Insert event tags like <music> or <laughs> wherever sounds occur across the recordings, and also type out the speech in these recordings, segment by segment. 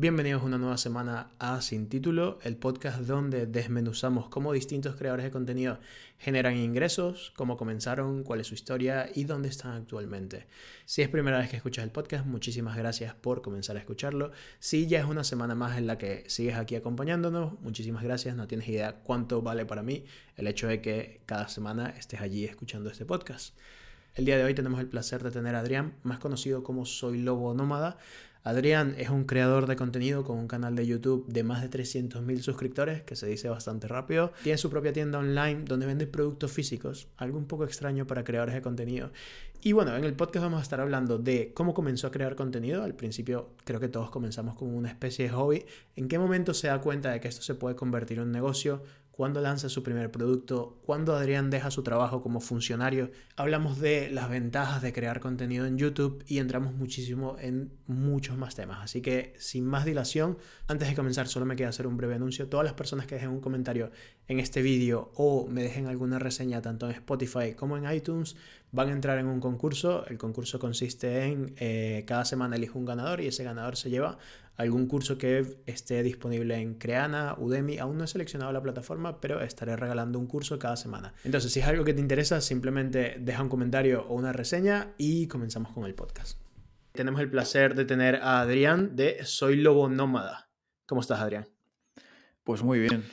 Bienvenidos una nueva semana a Sin Título, el podcast donde desmenuzamos cómo distintos creadores de contenido generan ingresos, cómo comenzaron, cuál es su historia y dónde están actualmente. Si es primera vez que escuchas el podcast, muchísimas gracias por comenzar a escucharlo. Si ya es una semana más en la que sigues aquí acompañándonos, muchísimas gracias. No tienes idea cuánto vale para mí el hecho de que cada semana estés allí escuchando este podcast. El día de hoy tenemos el placer de tener a Adrián, más conocido como Soy Lobo Nómada. Adrián es un creador de contenido con un canal de YouTube de más de 300.000 suscriptores, que se dice bastante rápido. Tiene su propia tienda online donde vende productos físicos, algo un poco extraño para creadores de contenido. Y bueno, en el podcast vamos a estar hablando de cómo comenzó a crear contenido. Al principio creo que todos comenzamos como una especie de hobby. ¿En qué momento se da cuenta de que esto se puede convertir en un negocio? Cuándo lanza su primer producto, cuándo Adrián deja su trabajo como funcionario. Hablamos de las ventajas de crear contenido en YouTube y entramos muchísimo en muchos más temas. Así que sin más dilación, antes de comenzar solo me queda hacer un breve anuncio. Todas las personas que dejen un comentario en este vídeo o me dejen alguna reseña tanto en Spotify como en iTunes van a entrar en un concurso. El concurso consiste en eh, cada semana elijo un ganador y ese ganador se lleva algún curso que esté disponible en Creana, Udemy. Aún no he seleccionado la plataforma, pero estaré regalando un curso cada semana. Entonces, si es algo que te interesa, simplemente deja un comentario o una reseña y comenzamos con el podcast. Tenemos el placer de tener a Adrián de Soy Lobo Nómada. ¿Cómo estás, Adrián? Pues muy bien.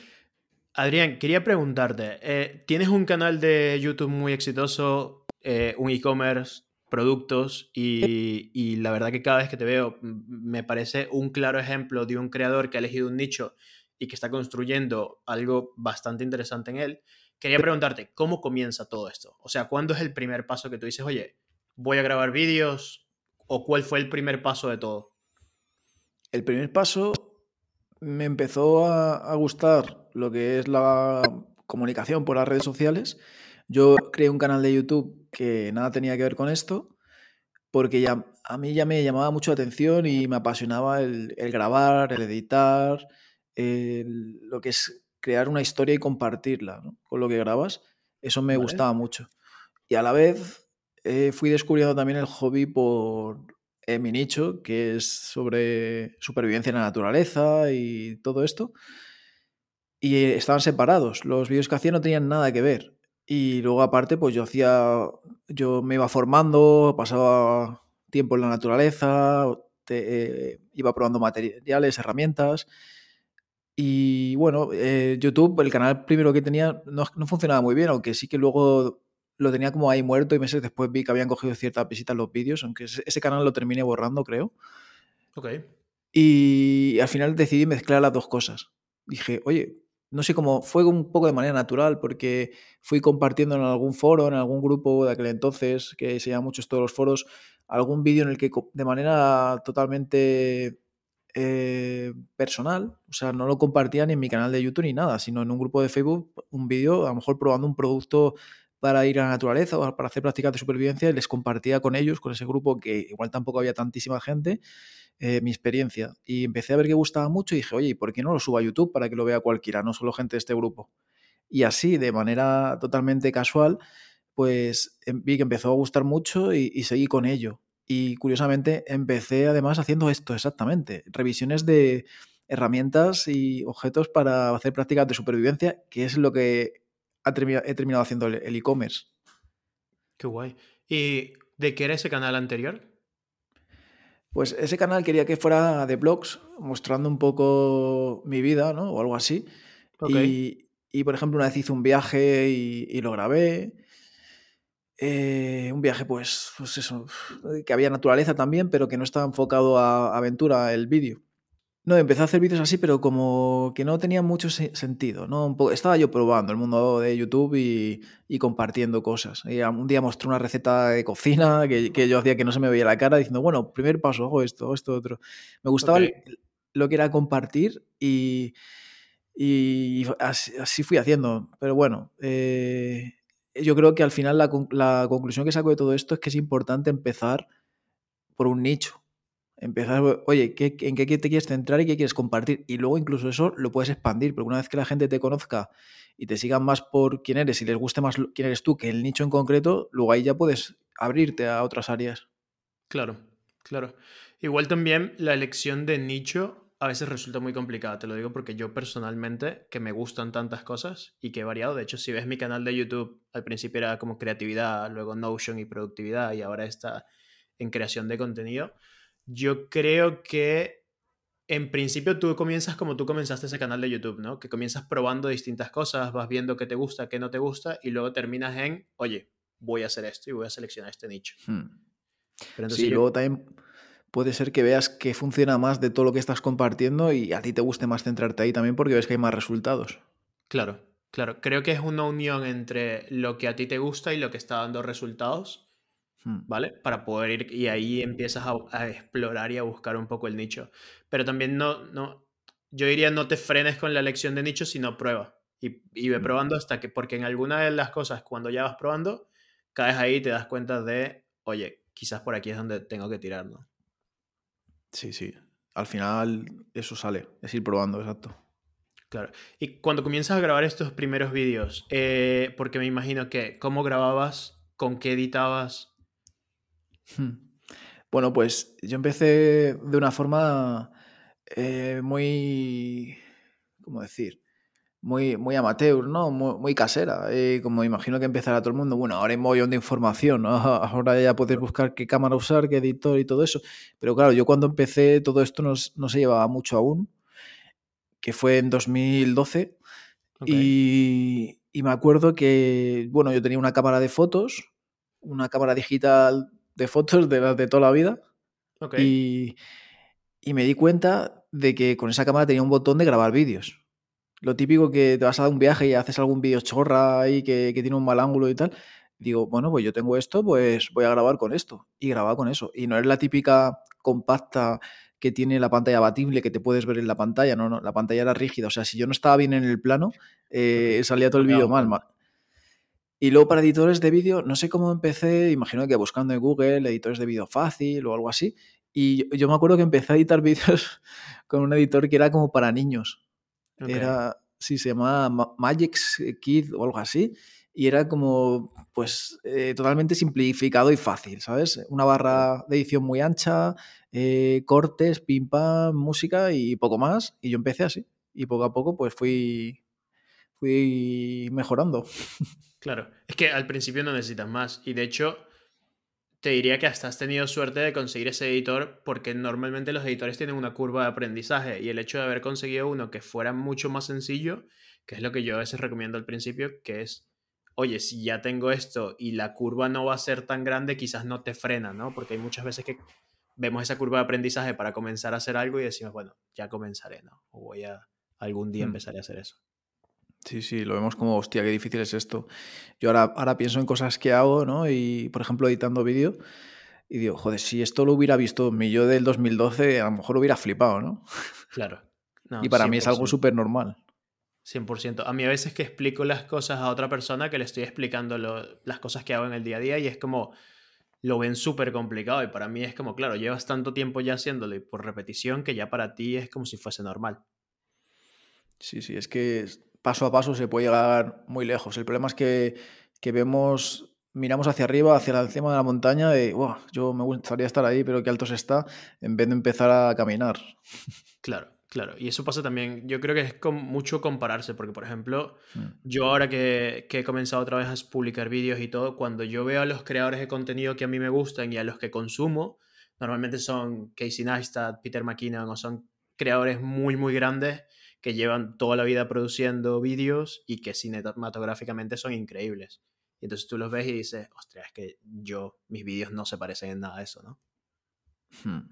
Adrián, quería preguntarte, eh, tienes un canal de YouTube muy exitoso, eh, un e-commerce, productos y, la verdad que cada vez que te veo me parece un claro ejemplo de un creador que ha elegido un nicho y que está construyendo algo bastante interesante en él. Quería preguntarte, ¿cómo comienza todo esto? O sea, ¿cuándo es el primer paso que tú dices, oye, voy a grabar vídeos? ¿O cuál fue el primer paso de todo? El primer paso me empezó a gustar lo que es la comunicación por las redes sociales yo creé un canal de YouTube que nada tenía que ver con esto, porque ya, a mí ya me llamaba mucho la atención y me apasionaba el, grabar, el editar, lo que es crear una historia y compartirla con lo que grabas. Eso me gustaba mucho. Y a la vez eh, fui descubriendo también el hobby por mi nicho, que es sobre supervivencia en la naturaleza y todo esto. Y estaban separados. Los vídeos que hacía no tenían nada que ver. Y luego aparte, pues yo hacía, yo me iba formando, pasaba tiempo en la naturaleza, eh, iba probando materiales, herramientas. Y bueno, eh, YouTube, el canal primero que tenía, no, funcionaba muy bien, aunque sí que luego lo tenía como ahí muerto y meses después vi que habían cogido ciertas visitas los vídeos, aunque ese, canal lo terminé borrando, creo. Ok. Y al final decidí mezclar las dos cosas. Dije, oye, no sé cómo, fue un poco de manera natural porque fui compartiendo en algún foro, en algún grupo de aquel entonces, que se llama muchos todos los foros, algún vídeo en el que de manera totalmente eh, personal, o sea, no lo compartía ni en mi canal de YouTube ni nada, sino en un grupo de Facebook, un vídeo, a lo mejor probando un producto para ir a la naturaleza o para hacer prácticas de supervivencia y les compartía con ellos, con ese grupo que igual tampoco había tantísima gente eh, mi experiencia. Y empecé a ver que gustaba mucho y dije, oye, ¿y por qué no lo subo a YouTube para que lo vea cualquiera, no solo gente de este grupo? Y así, de manera totalmente casual, pues em, vi que empezó a gustar mucho y, seguí con ello. Y curiosamente empecé además haciendo esto exactamente, revisiones de herramientas y objetos para hacer prácticas de supervivencia, que es lo que he terminado haciendo el e-commerce. Qué guay. ¿Y de qué era ese canal anterior? Pues ese canal quería que fuera de blogs, mostrando un poco mi vida, ¿no? O algo así. Y, por ejemplo, una vez hice un viaje y, lo grabé. Eh, un viaje, pues, pues eso, que había naturaleza también, pero que no estaba enfocado a aventura el vídeo. No, empecé a hacer vídeos así, pero como que no tenía mucho sentido, ¿no? estaba yo probando el mundo de YouTube y, compartiendo cosas. Y un día mostré una receta de cocina que, yo hacía que no se me veía la cara, diciendo, bueno, primer paso, hago esto, esto, otro. Me gustaba lo que era compartir y, así, fui haciendo. Pero bueno, eh, yo creo que al final la, la conclusión que saco de todo esto es que es importante empezar por un nicho Empezar, oye, ¿en qué te quieres centrar y qué quieres compartir? Y luego incluso eso lo puedes expandir, porque una vez que la gente te conozca y te sigan más por quién eres y les guste más quién eres tú que el nicho en concreto, luego ahí ya puedes abrirte a otras áreas. Claro, claro. Igual también la elección de nicho a veces resulta muy complicada, te lo digo porque yo personalmente, que me gustan tantas cosas y que he variado, de hecho, si ves mi canal de YouTube, al principio era como creatividad, luego Notion y productividad y ahora está en creación de contenido, yo creo que en principio tú comienzas como tú comenzaste ese canal de YouTube, ¿no? Que comienzas probando distintas cosas, vas viendo qué te gusta, qué no te gusta y luego terminas en, oye, voy a hacer esto y voy a seleccionar este nicho. Hmm. Pero sí, luego también puede ser que veas que funciona más de todo lo que estás compartiendo y a ti te guste más centrarte ahí también porque ves que hay más resultados. Claro, claro. Creo que es una unión entre lo que a ti te gusta y lo que está dando resultados. ¿Vale? Para poder ir y ahí empiezas a, explorar y a buscar un poco el nicho. Pero también no, no, yo diría no te frenes con la elección de nicho, sino prueba. Y, y ve hmm. probando hasta que, porque en alguna de las cosas, cuando ya vas probando, caes ahí y te das cuenta de, oye, quizás por aquí es donde tengo que tirar, ¿no? Sí, sí. Al final eso sale, es ir probando, exacto. Claro. Y cuando comienzas a grabar estos primeros vídeos, eh, porque me imagino que, ¿cómo grababas? ¿Con qué editabas? Hmm. Bueno, pues yo empecé de una forma eh, muy, ¿cómo decir? muy, muy amateur, ¿no? Muy, casera, eh, como imagino que empezará todo el mundo. Bueno, ahora hay un montón de información, ¿no? <laughs> Ahora ya puedes buscar qué cámara usar, qué editor y todo eso. Pero claro, yo cuando empecé todo esto no, se llevaba mucho aún, que fue en 2012. Y, me acuerdo que, bueno, yo tenía una cámara de fotos, una cámara digital de fotos de las de toda la vida. Y, y me di cuenta de que con esa cámara tenía un botón de grabar vídeos lo típico que te vas a dar un viaje y haces algún vídeo chorra ahí que, tiene un mal ángulo y tal. Digo, bueno, pues yo tengo esto, pues voy a grabar con esto. Y grababa con eso. Y no es la típica compacta que tiene la pantalla abatible que te puedes ver en la pantalla. No, no, la pantalla era rígida. O sea, si yo no estaba bien en el plano, eh, salía todo el vídeo mal, mal. Y luego para editores de vídeo, no sé cómo empecé, imagino que buscando en Google editores de vídeo fácil o algo así. Y yo, me acuerdo que empecé a editar <laughs> vídeos con un editor que era como para niños. Era, sí, se llamaba Magix Kid o algo así. Y era como, pues, eh, totalmente simplificado y fácil, ¿sabes? Una barra de edición muy ancha, eh, cortes, pim pam, música y poco más. Y yo empecé así. Y poco a poco, pues fui, fui mejorando. <laughs> Claro, es que al principio no necesitas más. Y de hecho, te diría que hasta has tenido suerte de conseguir ese editor porque normalmente los editores tienen una curva de aprendizaje y el hecho de haber conseguido uno que fuera mucho más sencillo, que es lo que yo a veces recomiendo al principio, que es, oye, si ya tengo esto y la curva no va a ser tan grande, quizás no te frena, ¿no? Porque hay muchas veces que vemos esa curva de aprendizaje para comenzar a hacer algo y decimos, bueno, ya comenzaré, ¿no? O voy a algún día mm. empezar a hacer eso. Sí, sí, lo vemos como, hostia, qué difícil es esto. Yo ahora, ahora pienso en cosas que hago, ¿no? Y, por ejemplo, editando vídeo, y digo, joder, si esto lo hubiera visto mi yo del 2012, a lo mejor lo hubiera flipado, ¿no? Claro. y para mí es algo súper normal. 100%. A mí a veces que explico las cosas a otra persona que le estoy explicando las cosas que hago en el día a día y es como, lo ven súper complicado y para mí es como, claro, llevas tanto tiempo ya haciéndolo y por repetición que ya para ti es como si fuese normal. Sí, sí, es que paso a paso se puede llegar muy lejos. El problema es que, vemos, miramos hacia arriba, hacia la encima de la montaña y yo me gustaría estar ahí, pero qué alto se está, en vez de empezar a caminar. <laughs> Claro, claro. Y eso pasa también, yo creo que es con mucho compararse, porque por ejemplo, mm. yo ahora que, que, he comenzado otra vez a publicar vídeos y todo, cuando yo veo a los creadores de contenido que a mí me gustan y a los que consumo, normalmente son Casey Neistat, Peter McKinnon o son creadores muy, muy grandes que llevan toda la vida produciendo vídeos y que cinematográficamente son increíbles. Y entonces tú los ves y dices, ostras, es que yo, mis vídeos no se parecen en nada a eso, ¿no? Hmm.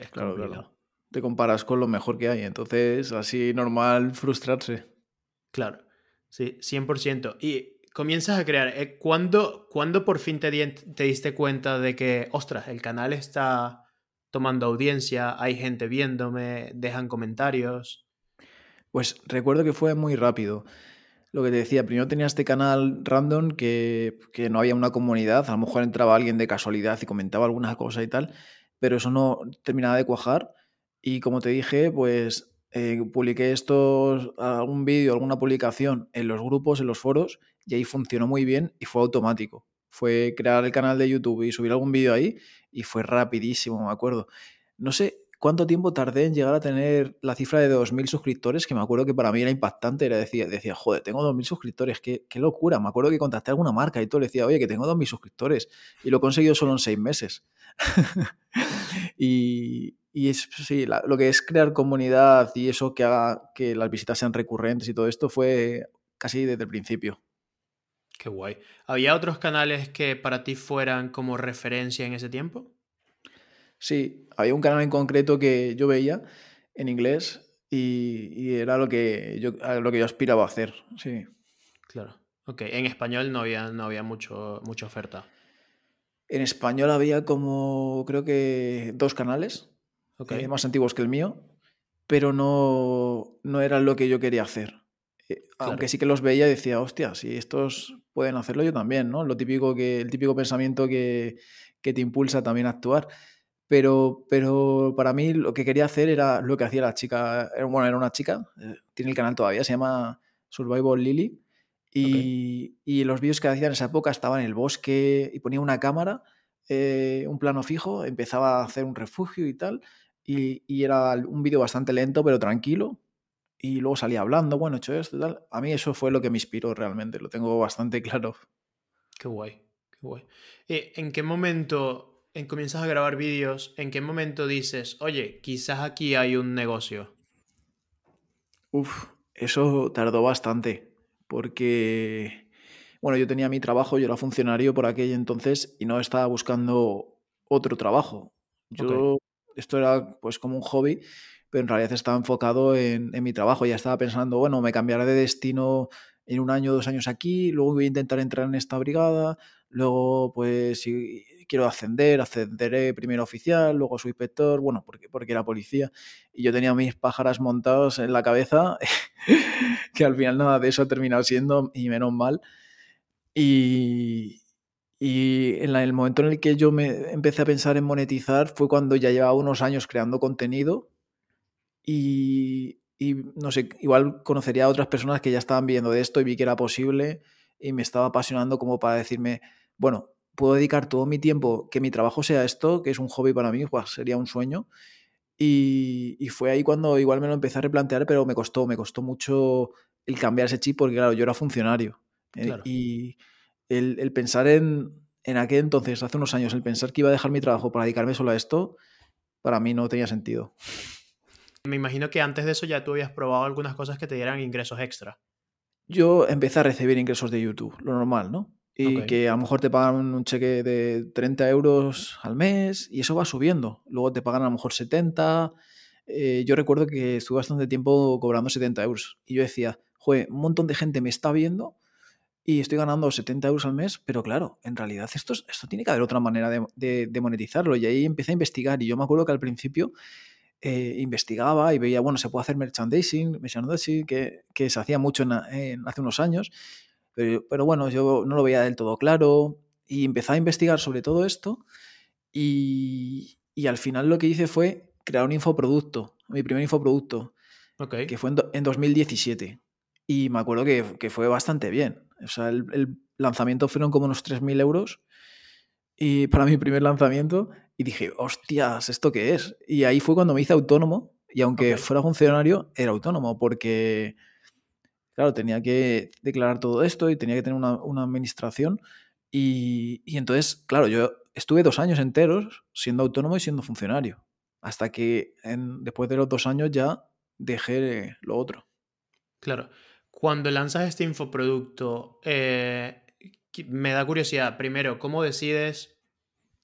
Es, claro, claro. Te comparas con lo mejor que hay, entonces así normal frustrarse. Claro, sí, 100%. Y comienzas a crear, eh, ¿cuándo, por fin te, te diste cuenta de que, ostras, el canal está tomando audiencia, hay gente viéndome, dejan comentarios? Pues recuerdo que fue muy rápido. Lo que te decía, primero tenía este canal random que, no había una comunidad, a lo mejor entraba alguien de casualidad y comentaba alguna cosa y tal, pero eso no terminaba de cuajar. Y como te dije, pues eh, publiqué esto, algún vídeo, alguna publicación en los grupos, en los foros, y ahí funcionó muy bien y fue automático. Fue crear el canal de YouTube y subir algún vídeo ahí y fue rapidísimo, me acuerdo. No sé cuánto tiempo tardé en llegar a tener la cifra de 2.000 suscriptores, que me acuerdo que para mí era impactante. Era decía, decía joder, tengo 2.000 suscriptores, qué, qué, locura. Me acuerdo que contacté a alguna marca y todo, le decía, oye, que tengo 2.000 suscriptores. Y lo he conseguido solo en seis meses. <laughs> y, y es, sí, la, lo que es crear comunidad y eso que haga que las visitas sean recurrentes y todo esto fue casi desde el principio. Qué guay. ¿Había otros canales que para ti fueran como referencia en ese tiempo? Sí, había un canal en concreto que yo veía en inglés y, y era lo que, yo, lo que yo aspiraba a hacer, sí. Claro. Ok, en español no había, no había mucho, mucha oferta. En español había como, creo que dos canales, Okay. eh, más antiguos que el mío, pero no, no era lo que yo quería hacer. Eh, Claro. Aunque sí que los veía y decía, hostia, si estos pueden hacerlo yo también, ¿no? Lo típico que, el típico pensamiento que, que te impulsa también a actuar. Pero, pero para mí lo que quería hacer era lo que hacía la chica, era- bueno, era una chica, eh, tiene el canal todavía, se llama Survival Lily. Y, y los vídeos que hacía en esa época estaba en el bosque y ponía una cámara, eh, un plano fijo, empezaba a hacer un refugio y tal. Y, y era un vídeo bastante lento, pero tranquilo. Y luego salía hablando, bueno, he hecho esto y tal. A mí eso fue lo que me inspiró realmente, lo tengo bastante <laughs> claro. Qué guay, qué guay. Eh, ¿En qué momento en comienzas a grabar vídeos? ¿En qué momento dices, oye, quizás aquí hay un negocio? Uf, eso tardó bastante, porque, bueno, yo tenía mi trabajo, yo era funcionario por aquel entonces y no estaba buscando otro trabajo. Yo, esto era pues como un hobby, pero en realidad estaba enfocado en, en mi trabajo. Ya estaba pensando, bueno, me cambiaré de destino en un año, dos años aquí, luego voy a intentar entrar en esta brigada, luego pues si quiero ascender, ascenderé primero oficial, luego soy inspector, bueno, porque, porque era policía. Y yo tenía mis pájaras montados en la cabeza, <laughs> que al final nada de eso ha terminado siendo, y menos mal. Y, y en la- el momento en el que yo me empecé a pensar en monetizar fue cuando ya llevaba unos años creando contenido y, y no sé, igual conocería a otras personas que ya estaban viendo de esto y vi que era posible y me estaba apasionando como para decirme, bueno, puedo dedicar todo mi tiempo, que mi trabajo sea esto, que es un hobby para mí, guau, sería un sueño. Y, y fue ahí cuando igual me lo empecé a replantear, pero me costó, me costó mucho el cambiar ese chip porque claro, yo era funcionario. eh. Y el, el pensar en, en aquel entonces, hace unos años, el pensar que iba a dejar mi trabajo para dedicarme solo a esto, para mí no tenía sentido. Me imagino que antes de eso ya tú habías probado algunas cosas que te dieran ingresos extra. Yo empecé a recibir ingresos de YouTube, lo normal, ¿no? Y Ok. que a lo mejor te pagan un cheque de 30 euros al mes y eso va subiendo. Luego te pagan a lo mejor 70. Eh, yo recuerdo que estuve bastante tiempo cobrando 70 euros. Y yo decía, joder, un montón de gente me está viendo y estoy ganando 70 euros al mes, pero claro, en realidad esto, es- esto tiene que haber otra manera de, de- de monetizarlo. Y ahí empecé a investigar y yo me acuerdo que al principio eh, investigaba y veía, bueno, se puede hacer merchandising, merchandising que, que se hacía mucho en, en- hace unos años, pero, pero bueno, yo no lo veía del todo claro y empecé a investigar sobre todo esto y, y al final lo que hice fue crear un infoproducto, mi primer infoproducto, Ok. que fue en, en 2017 y me acuerdo que, que fue bastante bien. O sea, el, el lanzamiento fueron como unos 3.000 euros y para mi primer lanzamiento y dije, hostias, ¿esto qué es? Y ahí fue cuando me hice autónomo y aunque fuera funcionario, era autónomo porque, claro, tenía que declarar todo esto y tenía que tener una, administración y, entonces, claro, yo estuve dos años enteros siendo autónomo y siendo funcionario, hasta que después de los dos años ya dejé lo otro. Claro. Cuando lanzas este infoproducto, eh, me da curiosidad, primero, ¿cómo decides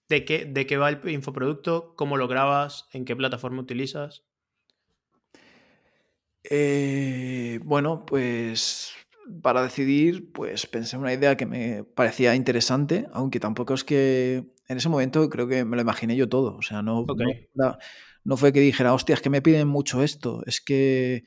de qué, de qué va el infoproducto? ¿Cómo lo grabas? ¿En qué plataforma utilizas? Eh, bueno, pues para decidir, pues pensé en una idea que me parecía interesante, aunque tampoco es que en ese momento creo que me lo imaginé yo todo. O sea, no, no, fue que dijera, hostia, es que me piden mucho esto. Es que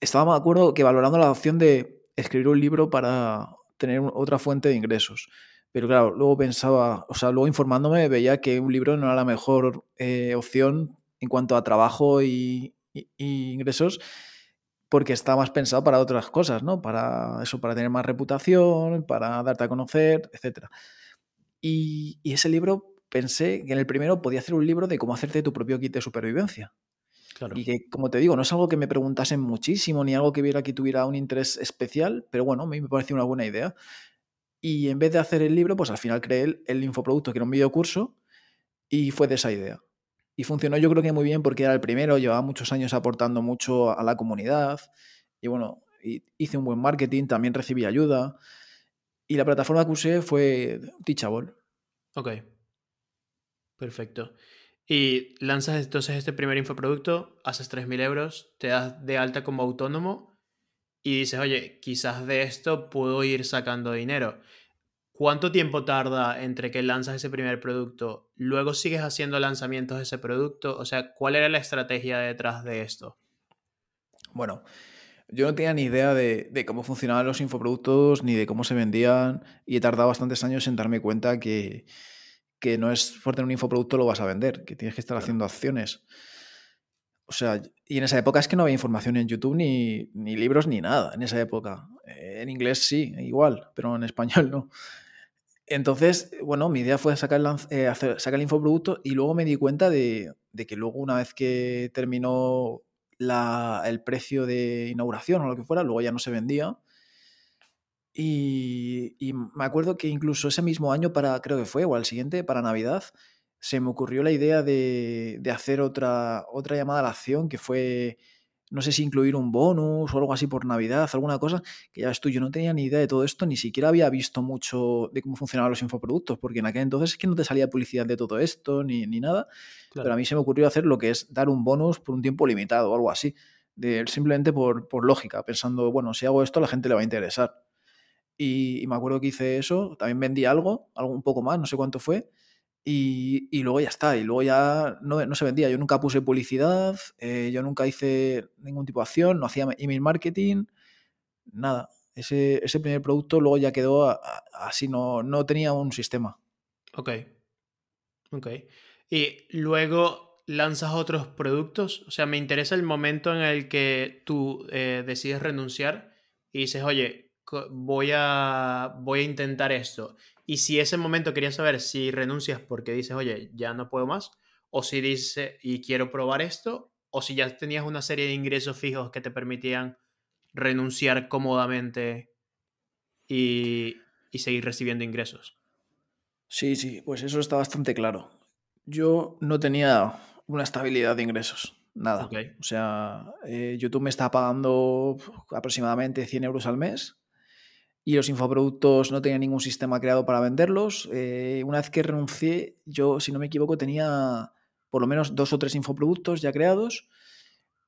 estaba, me acuerdo, que valorando la opción de escribir un libro para tener otra fuente de ingresos. Pero claro, luego pensaba, o sea, luego informándome veía que un libro no era la mejor eh, opción en cuanto a trabajo y ingresos, porque está más pensado para otras cosas, ¿no? Para eso, para tener más reputación, para darte a conocer, etc. Y, y ese libro pensé que en el primero podía hacer un libro de cómo hacerte tu propio kit de supervivencia. Claro. Y que, como te digo, no es algo que me preguntasen muchísimo, ni algo que viera que tuviera un interés especial, pero bueno, a mí me pareció una buena idea. Y en vez de hacer el libro, pues al final creé el, el infoproducto, que era un videocurso, y fue de esa idea. Y funcionó yo creo que muy bien porque era el primero, llevaba muchos años aportando mucho a la comunidad, y bueno, hice un buen marketing, también recibí ayuda, y la plataforma que usé fue Teachable. Ok. Perfecto. Y lanzas entonces este primer infoproducto, haces 3.000 euros, te das de alta como autónomo y dices, oye, quizás de esto puedo ir sacando dinero. ¿Cuánto tiempo tarda entre que lanzas ese primer producto? ¿Luego sigues haciendo lanzamientos de ese producto? O sea, ¿cuál era la estrategia detrás de esto? Bueno, yo no tenía ni idea de, de, cómo funcionaban los infoproductos ni de cómo se vendían y he tardado bastantes años en darme cuenta que, que no es por tener un infoproducto lo vas a vender, que tienes que estar haciendo acciones. O sea, y en esa época es que no había información en YouTube ni, ni libros ni nada, en esa época. En inglés sí, igual, pero en español <laughs> no. Entonces, bueno, mi idea fue sacar el, eh, hacer, sacar el infoproducto y luego me di cuenta de, que luego una vez que terminó la, el precio de inauguración o lo que fuera, luego ya no se vendía. Y, y, me acuerdo que incluso ese mismo año, para, creo que fue, o al siguiente, para Navidad, se me ocurrió la idea de, de, hacer otra, otra llamada a la acción que fue, no sé si incluir un bonus o algo así por Navidad, alguna cosa, que ya ves tú, yo no tenía ni idea de todo esto, ni siquiera había visto mucho de cómo funcionaban los infoproductos, porque en aquel entonces es que no te salía publicidad de todo esto ni, ni nada, claro. pero a mí se me ocurrió hacer lo que es dar un bonus por un tiempo limitado o algo así, de, simplemente por, por lógica, pensando, bueno, si hago esto a la gente le va a interesar. Y, y, me acuerdo que hice eso, también vendí algo, algo un poco más, no sé cuánto fue, y, y luego ya está, y luego ya no, no, se vendía, yo nunca puse publicidad, eh, yo nunca hice ningún tipo de acción, no hacía email marketing, nada. Ese, ese primer producto luego ya quedó así, no, no tenía un sistema. Ok, ok. Y luego lanzas otros productos, o sea, me interesa el momento en el que tú eh, decides renunciar y dices, oye, voy a, voy a intentar esto. Y si ese momento quería saber si renuncias porque dices, oye, ya no puedo más, o si dices, y quiero probar esto, o si ya tenías una serie de ingresos fijos que te permitían renunciar cómodamente y, y seguir recibiendo ingresos. Sí, sí, pues eso está bastante claro. Yo no tenía una estabilidad de ingresos, nada. Okay. O sea, eh, YouTube me está pagando aproximadamente 100 euros al mes y los infoproductos no tenía ningún sistema creado para venderlos. Eh, una vez que renuncié, yo, si no me equivoco, tenía por lo menos dos o tres infoproductos ya creados,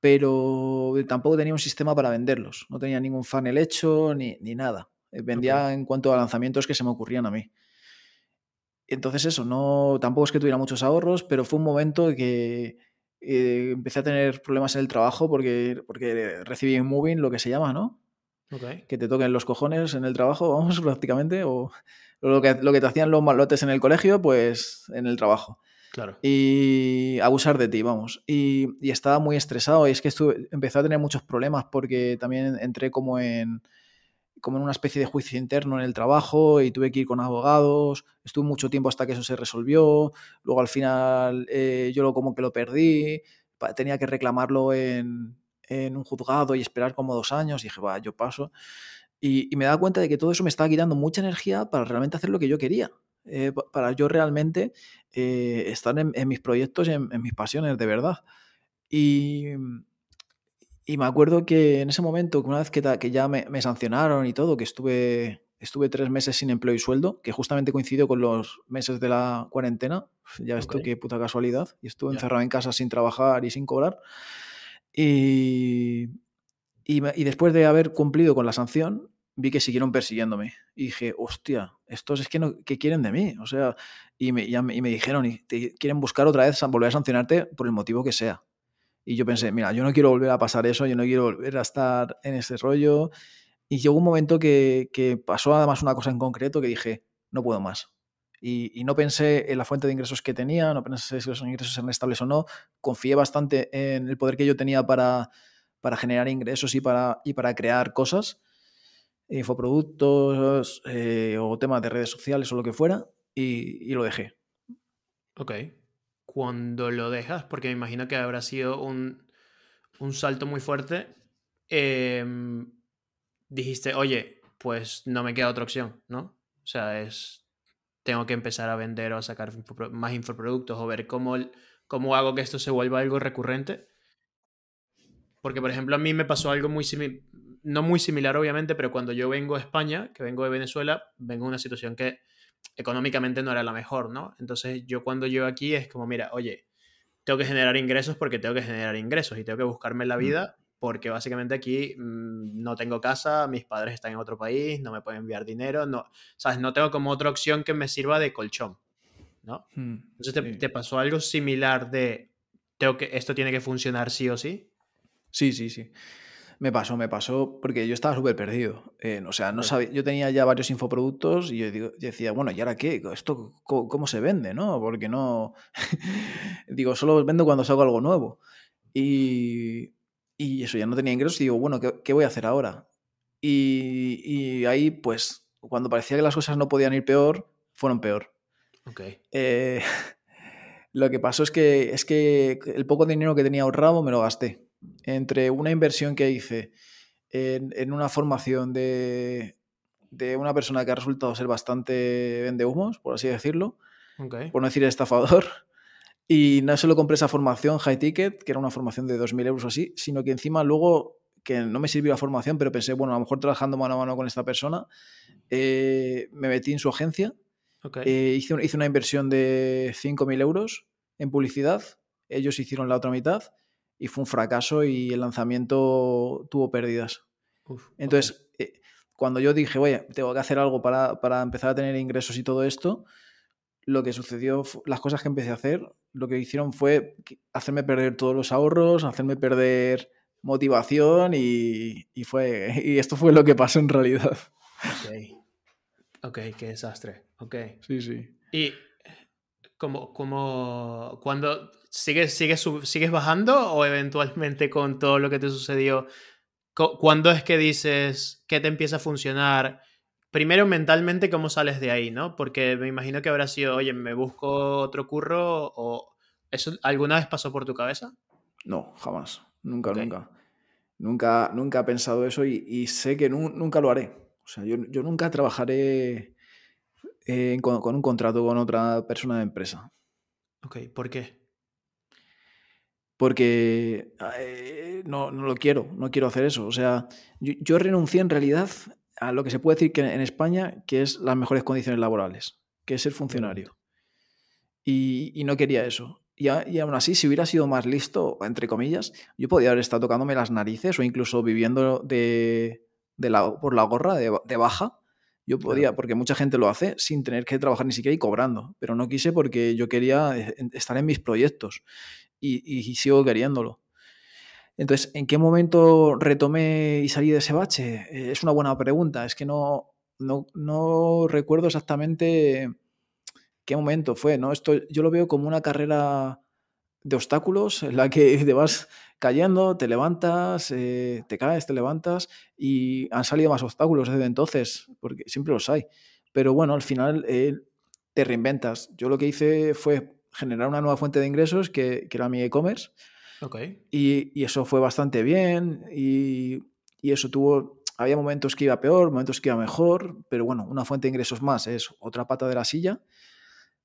pero tampoco tenía un sistema para venderlos. No tenía ningún funnel hecho ni, ni nada. Eh, vendía okay. en cuanto a lanzamientos que se me ocurrían a mí. Entonces eso, no, tampoco es que tuviera muchos ahorros, pero fue un momento que eh, empecé a tener problemas en el trabajo porque, porque recibí un moving, lo que se llama, ¿no? Okay. que te toquen los cojones en el trabajo, <laughs> vamos, prácticamente, o lo que, lo que te hacían los malotes en el colegio, pues en el trabajo. Claro. Y abusar de ti, vamos. Y, y, estaba muy estresado y es que estuve, empecé a tener muchos problemas porque también entré como en, como en una especie de juicio interno en el trabajo y tuve que ir con abogados. Estuve mucho tiempo hasta que eso se resolvió. Luego al final eh, yo lo, como que lo perdí. Tenía que reclamarlo en, en un juzgado y esperar como dos años. Y dije, va, yo paso. Y, y, me daba cuenta de que todo eso me estaba quitando mucha energía para realmente hacer lo que yo quería. Eh, para yo realmente eh, estar en, en, mis proyectos en, en, mis pasiones de verdad. Y, y, me acuerdo que en ese momento, una vez que, que ya me, me, sancionaron y todo, que estuve, estuve tres meses sin empleo y sueldo, que justamente coincidió con los meses de la cuarentena, ya ves okay. tú qué puta casualidad, y estuve yeah. encerrado en casa sin trabajar y sin cobrar. Y, y, después de haber cumplido con la sanción, vi que siguieron persiguiéndome. Y dije, hostia, estos es que, no, ¿qué quieren de mí? O sea, y me, y me dijeron, y quieren buscar otra vez, volver a sancionarte por el motivo que sea. Y yo pensé, mira, yo no quiero volver a pasar eso, yo no quiero volver a estar en ese rollo. Y llegó un momento que, que pasó además una cosa en concreto que dije, no puedo más. Y, no pensé en la fuente de ingresos que tenía, no pensé si los ingresos eran estables o no, confié bastante en el poder que yo tenía para, para generar ingresos y para, y para crear cosas, infoproductos eh, o temas de redes sociales o lo que fuera, y, y lo dejé. Ok. Cuando lo dejas, porque me imagino que habrá sido un, un salto muy fuerte, em, dijiste, oye, pues no me queda otra opción, ¿no? O sea, es, tengo que empezar a vender o a sacar más infoproductos o ver cómo, cómo hago que esto se vuelva algo recurrente. Porque, por ejemplo, a mí me pasó algo muy similar, no muy similar obviamente, pero cuando yo vengo a España, que vengo de Venezuela, vengo en una situación que económicamente no era la mejor, ¿no? Entonces yo cuando llego aquí es como, mira, oye, tengo que generar ingresos porque tengo que generar ingresos y tengo que buscarme la vida porque básicamente aquí mm, no tengo casa, mis padres están en otro país, no me pueden enviar dinero, no, ¿sabes? No tengo como otra opción que me sirva de colchón, ¿no? Hmm, Entonces, te, ¿te, pasó algo similar de, tengo que, esto tiene que funcionar sí o sí? Sí, sí, sí. Me pasó, me pasó, porque yo estaba súper perdido. Eh, o sea, no sabía, yo tenía ya varios infoproductos y yo, decía, bueno, ¿y ahora qué? ¿Esto cómo, se vende? ¿no? Porque no. <laughs> digo, solo vendo cuando salgo algo nuevo. Y, y eso, ya no tenía ingresos y digo, bueno, ¿qué, voy a hacer ahora? Y, y, ahí, pues, cuando parecía que las cosas no podían ir peor, fueron peor. Eh, <laughs> lo que pasó es que, es que el poco dinero que tenía ahorrado me lo gasté entre una inversión que hice en, una formación de, una persona que ha resultado ser bastante vendehumos, por así decirlo, por no decir estafador, y no solo compré esa formación high ticket, que era una formación de 2.000 euros o así, sino que encima luego, que no me sirvió la formación, pero pensé, bueno, a lo mejor trabajando mano a mano con esta persona, eh, me metí en su agencia, eh, hice, hice, una inversión de 5.000 euros en publicidad, ellos hicieron la otra mitad y fue un fracaso y el lanzamiento tuvo pérdidas. Entonces, eh, cuando yo dije, oye, tengo que hacer algo para, para, empezar a tener ingresos y todo esto, lo que sucedió, las cosas que empecé a hacer, lo que hicieron fue hacerme perder todos los ahorros, hacerme perder motivación y, y fue, <laughs> y esto fue lo que pasó en realidad. Ok, ok, qué desastre. Ok. Sí, sí. Y como, como cuando ¿Sigues, sigues, ¿Sigues bajando o eventualmente con todo lo que te sucedió? ¿Cuándo es que dices que te empieza a funcionar? Primero mentalmente, ¿cómo sales de ahí, no? Porque me imagino que habrá sido, oye, me busco otro curro o... ¿Eso alguna vez pasó por tu cabeza? No, jamás. Nunca, nunca. Nunca, nunca he pensado eso y, sé que nunca lo haré. O sea, yo, nunca trabajaré eh, con, con, un contrato con otra persona de empresa. Ok, ¿por qué? porque eh, no, no, lo quiero, no quiero hacer eso. O sea, yo, renuncié en realidad a lo que se puede decir que en España, que es las mejores condiciones laborales, que es ser funcionario. Y, y no quería eso. Y, y, aún así, si hubiera sido más listo, entre comillas, yo podía haber estado tocándome las narices o incluso viviendo de, de la, por la gorra de, de baja. Yo podía, porque mucha gente lo hace sin tener que trabajar ni siquiera y cobrando, pero no quise porque yo quería eh, estar en mis proyectos y, sigo queriéndolo. Entonces, ¿en qué momento retomé y salí de ese bache? Eh, es una buena pregunta. Es que no, no, recuerdo exactamente qué momento fue. ¿no? Esto, yo lo veo como una carrera de obstáculos en la que <laughs> te vas cayendo, te levantas, eh, te caes, te levantas y han salido más obstáculos desde entonces, porque siempre los hay. Pero bueno, al final eh, te reinventas. Yo lo que hice fue generar una nueva fuente de ingresos que, que era mi e-commerce. Okay. Y, y, eso fue bastante bien y, y, eso tuvo, había momentos que iba peor, momentos que iba mejor, pero bueno, una fuente de ingresos más es otra pata de la silla,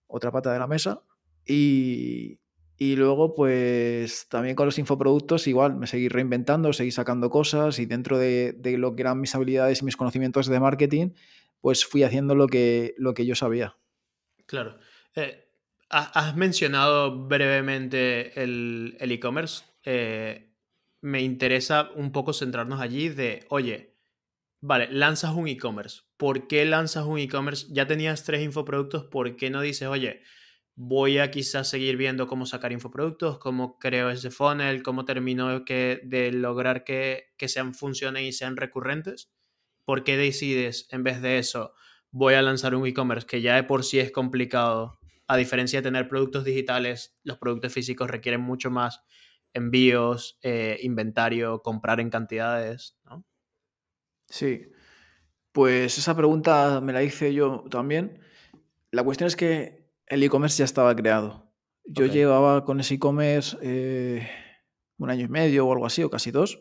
otra pata de la mesa y, y luego pues también con los infoproductos igual me seguí reinventando, seguí sacando cosas y dentro de, de lo que eran mis habilidades y mis conocimientos de marketing, pues fui haciendo lo que, lo que yo sabía. Claro. Eh, Has mencionado brevemente el e-commerce. Eh, me interesa un poco centrarnos allí de, oye, vale, lanzas un e-commerce. ¿Por qué lanzas un e-commerce? Ya tenías tres infoproductos, ¿por qué no dices, oye, voy a quizás seguir viendo cómo sacar infoproductos, cómo creo ese funnel, cómo termino que, de lograr que, que sean funcionen y sean recurrentes? ¿Por qué decides, en vez de eso, voy a lanzar un e-commerce que ya de por sí es complicado a diferencia de tener productos digitales, los productos físicos requieren mucho más envíos, eh, inventario, comprar en cantidades, ¿no? Sí. Pues esa pregunta me la hice yo también. La cuestión es que el e-commerce ya estaba creado. Yo llevaba con ese e-commerce eh, un año y medio o algo así, o casi dos.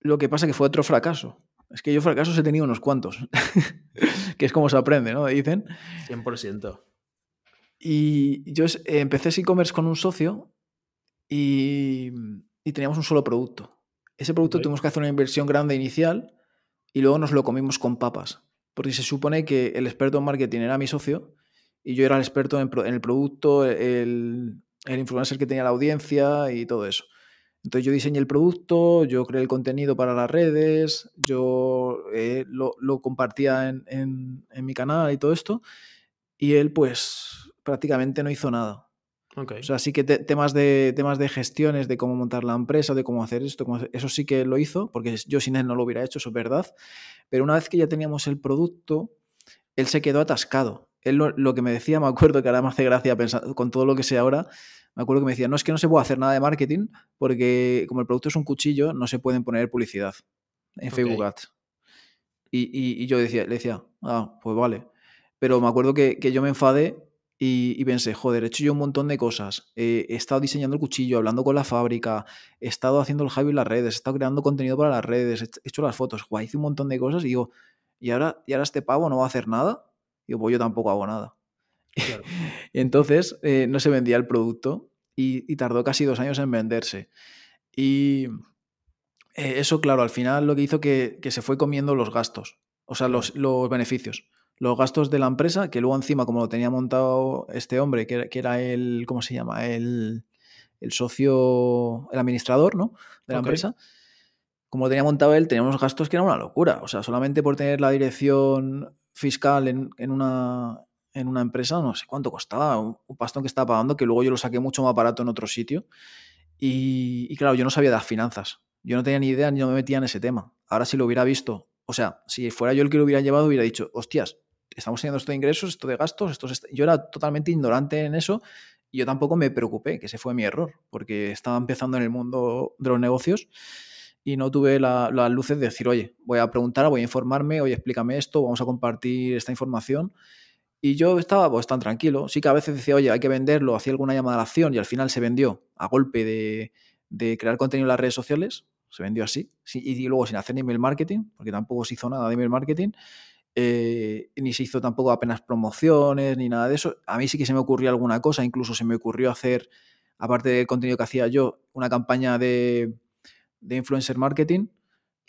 Lo que pasa que fue otro fracaso. Es que yo fracasos he tenido unos cuantos, <laughs> que es como se aprende, ¿no? Dicen. 100%. Y yo empecé ese e-commerce con un socio y, teníamos un solo producto. Ese producto tuvimos que hacer una inversión grande inicial y luego nos lo comimos con papas. Porque se supone que el experto en marketing era mi socio y yo era el experto en, el producto, el, el, influencer que tenía la audiencia y todo eso. Entonces yo diseñé el producto, yo creé el contenido para las redes, yo eh, lo, compartía en, en, mi canal y todo esto. Y él pues prácticamente no hizo nada. O sea, sí que temas, de, temas de gestiones, de cómo montar la empresa, de cómo hacer esto, eso sí que lo hizo, porque yo sin él no lo hubiera hecho, eso es verdad. Pero una vez que ya teníamos el producto, él se quedó atascado. Él lo, que me decía, me acuerdo que ahora me hace gracia pensar, con todo lo que sé ahora, me acuerdo que me decía, no es que no se puede hacer nada de marketing, porque como el producto es un cuchillo, no se pueden poner publicidad en Facebook Ads. Y, yo decía, le decía, ah, pues vale. Pero me acuerdo que, que yo me enfadé y, pensé, joder, he hecho yo un montón de cosas. he estado diseñando el cuchillo, hablando con la fábrica, he estado haciendo el Javi en las redes, he estado creando contenido para las redes, he hecho las fotos, guay, hice un montón de cosas y digo, ¿y ahora, ¿y ahora este pavo no va a hacer nada? Y digo, pues yo tampoco hago nada. y <laughs> entonces eh, no se vendía el producto y, tardó casi dos años en venderse. Y eh, eso, claro, al final lo que hizo que, que se fue comiendo los gastos, o sea, los, los beneficios los gastos de la empresa, que luego encima, como lo tenía montado este hombre, que, era el, ¿cómo se llama? El, socio, el administrador, ¿no? De la empresa. Como lo tenía montado él, teníamos gastos que eran una locura. O sea, solamente por tener la dirección fiscal en, una, en una empresa, no sé cuánto costaba, un, pastón que estaba pagando, que luego yo lo saqué mucho más barato en otro sitio. Y, y, claro, yo no sabía de las finanzas. Yo no tenía ni idea ni no me metía en ese tema. Ahora si lo hubiera visto, o sea, si fuera yo el que lo hubiera llevado, hubiera dicho, hostias, estamos teniendo esto de ingresos, esto de gastos, esto yo era totalmente ignorante en eso y yo tampoco me preocupé, que ese fue mi error, porque estaba empezando en el mundo de los negocios y no tuve las luces de decir, oye, voy a preguntar, voy a informarme, oye, explícame esto, vamos a compartir esta información. Y yo estaba pues tan tranquilo. Sí que a veces decía, oye, hay que venderlo, hacía alguna llamada a la acción y al final se vendió a golpe de, de crear contenido en las redes sociales. Se vendió así. y luego sin hacer email marketing, porque tampoco se hizo nada de email marketing. Eh, ni se hizo tampoco apenas promociones ni nada de eso. A mí sí que se me ocurrió alguna cosa, incluso se me ocurrió hacer, aparte del contenido que hacía yo, una campaña de, influencer marketing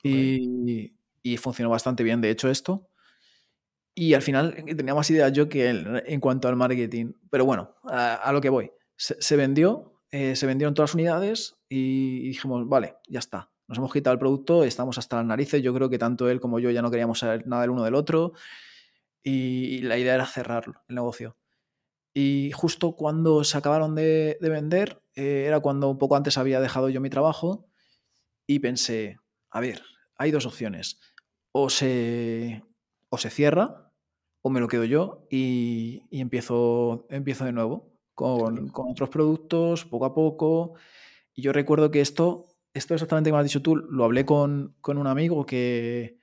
y, funcionó bastante bien, de hecho, esto. Y al final eh, tenía más ideas yo que él en cuanto al marketing. Pero bueno, a, lo que voy. Se, vendió, eh, se vendieron todas las unidades y dijimos, vale, ya está nos hemos quitado el producto, estamos hasta las narices. Yo creo que tanto él como yo ya no queríamos saber nada del uno del otro. Y la idea era cerrar el negocio. Y justo cuando se acabaron de, vender, eh, era cuando un poco antes había dejado yo mi trabajo y pensé, a ver, hay dos opciones. O se, o se cierra o me lo quedo yo y, empiezo, empiezo de nuevo con, con, otros productos, poco a poco. Y yo recuerdo que esto esto exactamente como has dicho tú, lo hablé con, un amigo que,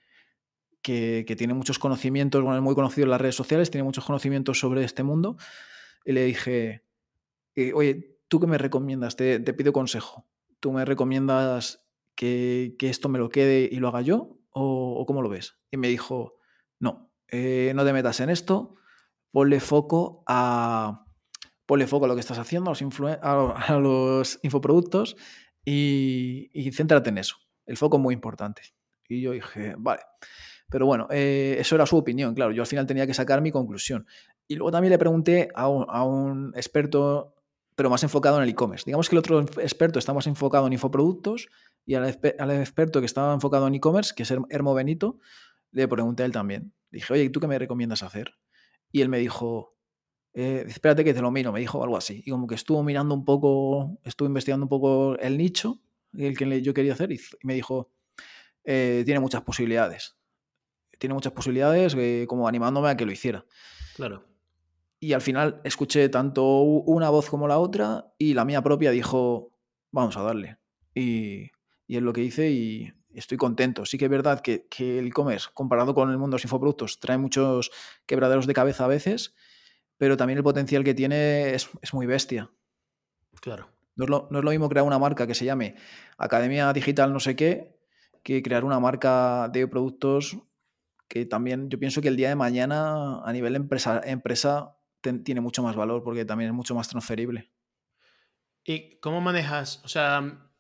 que, tiene muchos conocimientos, bueno, es muy conocido en las redes sociales, tiene muchos conocimientos sobre este mundo, y le dije, eh, oye, ¿tú qué me recomiendas? Te, pido consejo. ¿Tú me recomiendas que, esto me lo quede y lo haga yo? ¿O, cómo lo ves? Y me dijo, no, eh, no te metas en esto, ponle foco a... Ponle foco a lo que estás haciendo, a los, a los infoproductos y, céntrate en eso. El foco es muy importante. Y yo dije, vale. Pero bueno, eh, eso era su opinión, claro. Yo al final tenía que sacar mi conclusión. Y luego también le pregunté a un, experto, pero más enfocado en el e-commerce. Digamos que el otro experto está más enfocado en infoproductos y al, experto que estaba enfocado en e-commerce, que es Hermo Benito, le pregunté a él también. Dije, oye, ¿tú qué me recomiendas hacer? Y él me dijo, eh, espérate que te lo miro, me dijo algo así. Y como que estuvo mirando un poco, estuvo investigando un poco el nicho, el que yo quería hacer, y me dijo, eh, tiene muchas posibilidades. Tiene muchas posibilidades, eh, como animándome a que lo hiciera. Claro. Y al final escuché tanto una voz como la otra, y la mía propia dijo, vamos a darle. Y, es lo que hice y estoy contento. Sí que es verdad que, que el e-commerce, comparado con el mundo de los infoproductos, trae muchos quebraderos de cabeza a veces, pero también el potencial que tiene es, muy bestia. Claro. No es, lo, no es, lo, mismo crear una marca que se llame Academia Digital no sé qué, que crear una marca de productos que también yo pienso que el día de mañana a nivel empresa, empresa tiene mucho más valor porque también es mucho más transferible. ¿Y cómo manejas? O sea,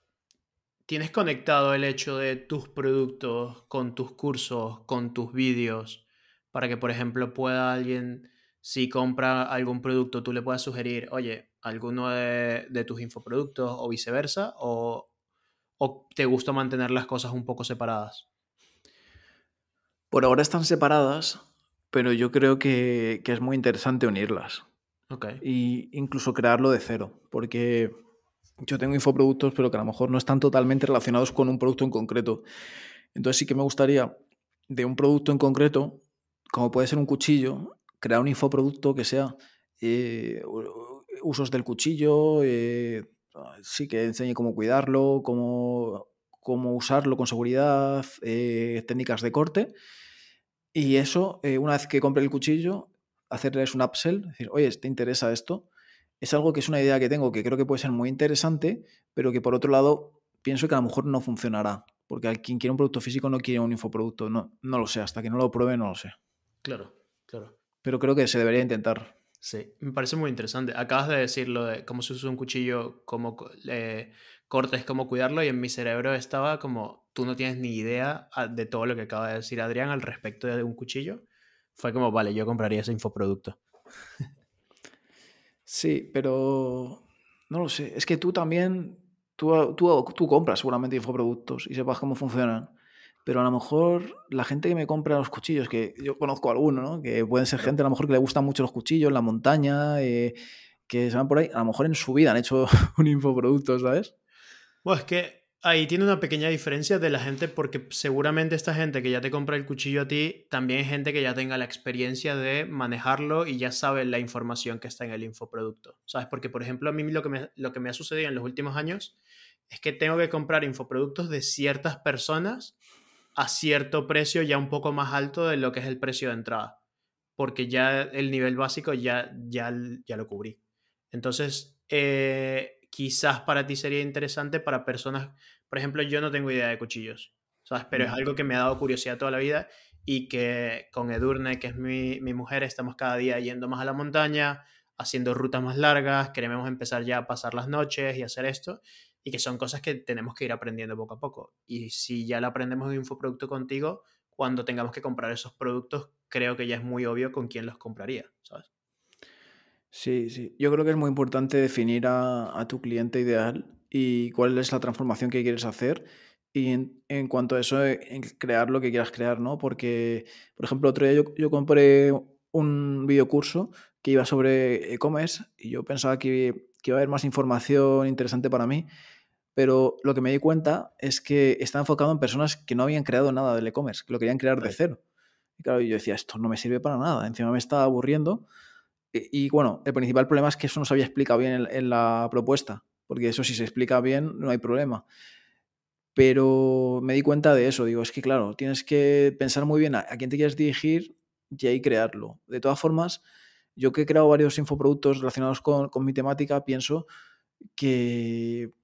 ¿tienes conectado el hecho de tus productos con tus cursos, con tus vídeos, para que, por ejemplo, pueda alguien, si compra algún producto, tú le puedas sugerir, oye, alguno de, de tus infoproductos o viceversa? ¿O, ¿O te gusta mantener las cosas un poco separadas? Por ahora están separadas, pero yo creo que, es muy interesante unirlas. Okay. Y incluso crearlo de cero, porque yo tengo infoproductos, pero que a lo mejor no están totalmente relacionados con un producto en concreto. Entonces sí que me gustaría de un producto en concreto, como puede ser un cuchillo, crear un infoproducto que sea eh, usos del cuchillo, eh, sí que enseñe cómo cuidarlo, cómo, cómo usarlo con seguridad, eh, técnicas de corte. Y eso, una vez que compre el cuchillo, hacerles un upsell, decir, oye, ¿te interesa esto? Es algo que es una idea que tengo que creo que puede ser muy interesante, pero que por otro lado pienso que a lo mejor no funcionará. Porque quien quiere un producto físico no quiere un infoproducto. No, no lo sé, hasta que no lo pruebe no lo sé. Claro, claro. Pero creo que se debería intentar. Sí, me parece muy interesante. Acabas de decir lo de cómo se usa un cuchillo, cómo eh, cortes, cómo cuidarlo, y en mi cerebro estaba como, tú no tienes ni idea ah, de todo lo que acaba de decir Adrián al respecto de un cuchillo. Fue como, vale, yo compraría ese infoproducto. Sí, pero no lo sé. Es que tú también, tú, tú, tú compras seguramente infoproductos y sepas cómo funcionan pero a lo mejor la gente que me compra los cuchillos, que yo conozco alguno, ¿no? que pueden ser gente a lo mejor que le gustan mucho los cuchillos, la montaña, eh, que se van por ahí, a lo mejor en su vida han hecho <laughs> un infoproducto, ¿sabes? Bueno, es que ahí tiene una pequeña diferencia de la gente porque seguramente esta gente que ya te compra el cuchillo a ti, también es gente que ya tenga la experiencia de manejarlo y ya sabe la información que está en el infoproducto, ¿sabes? Porque, por ejemplo, a mí lo que me, lo que me ha sucedido en los últimos años es que tengo que comprar infoproductos de ciertas personas a cierto precio ya un poco más alto de lo que es el precio de entrada, porque ya el nivel básico ya, ya, ya lo cubrí. Entonces, eh, quizás para ti sería interesante para personas, por ejemplo, yo no tengo idea de cuchillos, ¿sabes? Pero es algo que me ha dado curiosidad toda la vida y que con Edurne, que es mi, mi mujer, estamos cada día yendo más a la montaña, haciendo rutas más largas, queremos empezar ya a pasar las noches y hacer esto y que son cosas que tenemos que ir aprendiendo poco a poco. Y si ya lo aprendemos en infoproducto contigo, cuando tengamos que comprar esos productos, creo que ya es muy obvio con quién los compraría, ¿sabes? Sí, sí. Yo creo que es muy importante definir a, tu cliente ideal y cuál es la transformación que quieres hacer. Y en, cuanto a eso, en crear lo que quieras crear, ¿no? Porque, por ejemplo, otro día yo, yo compré un videocurso que iba sobre e-commerce y yo pensaba que, que iba a haber más información interesante para mí, pero lo que me di cuenta es que está enfocado en personas que no habían creado nada del e-commerce, que lo querían crear de cero. Y claro, yo decía, esto no me sirve para nada, encima me estaba aburriendo. Y, bueno, el principal problema es que eso no se había explicado bien en, la propuesta, porque eso si se explica bien no hay problema. Pero me di cuenta de eso, digo, es que claro, tienes que pensar muy bien a, a quién te quieres dirigir y ahí crearlo. De todas formas, yo que he creado varios infoproductos relacionados con, con mi temática, pienso que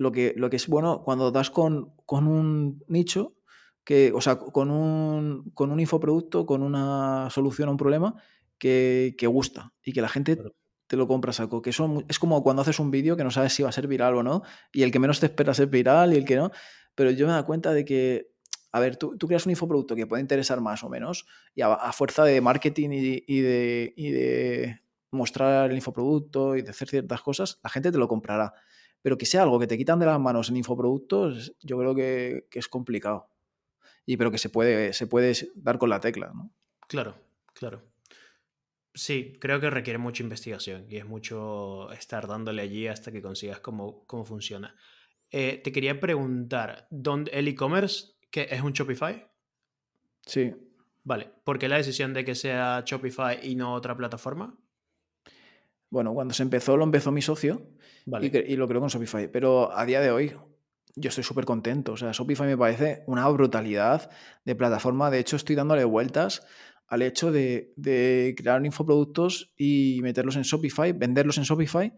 lo que, lo que es bueno cuando das con, con un nicho, que, o sea, con un, con un infoproducto, con una solución a un problema que, que gusta y que la gente te lo compra saco. Que es como cuando haces un vídeo que no sabes si va a ser viral o no, y el que menos te esperas es viral y el que no. Pero yo me da cuenta de que, a ver, tú, tú creas un infoproducto que puede interesar más o menos, y a, fuerza de marketing y, y, de, y de mostrar el infoproducto y de hacer ciertas cosas, la gente te lo comprará pero que sea algo que te quitan de las manos en infoproductos, yo creo que, es complicado. Y pero que se puede, se puede dar con la tecla, ¿no? Claro, claro. Sí, creo que requiere mucha investigación y es mucho estar dándole allí hasta que consigas cómo, cómo funciona. Eh, te quería preguntar, ¿dónde, ¿el e-commerce que es un Shopify? Sí. Vale, ¿por qué la decisión de que sea Shopify y no otra plataforma? Bueno, cuando se empezó, lo empezó mi socio y, lo creo con Shopify. Pero a día de hoy, yo estoy súper contento. O sea, Shopify me parece una brutalidad de plataforma. De hecho, estoy dándole vueltas al hecho de, crear infoproductos y meterlos en Shopify, venderlos en Shopify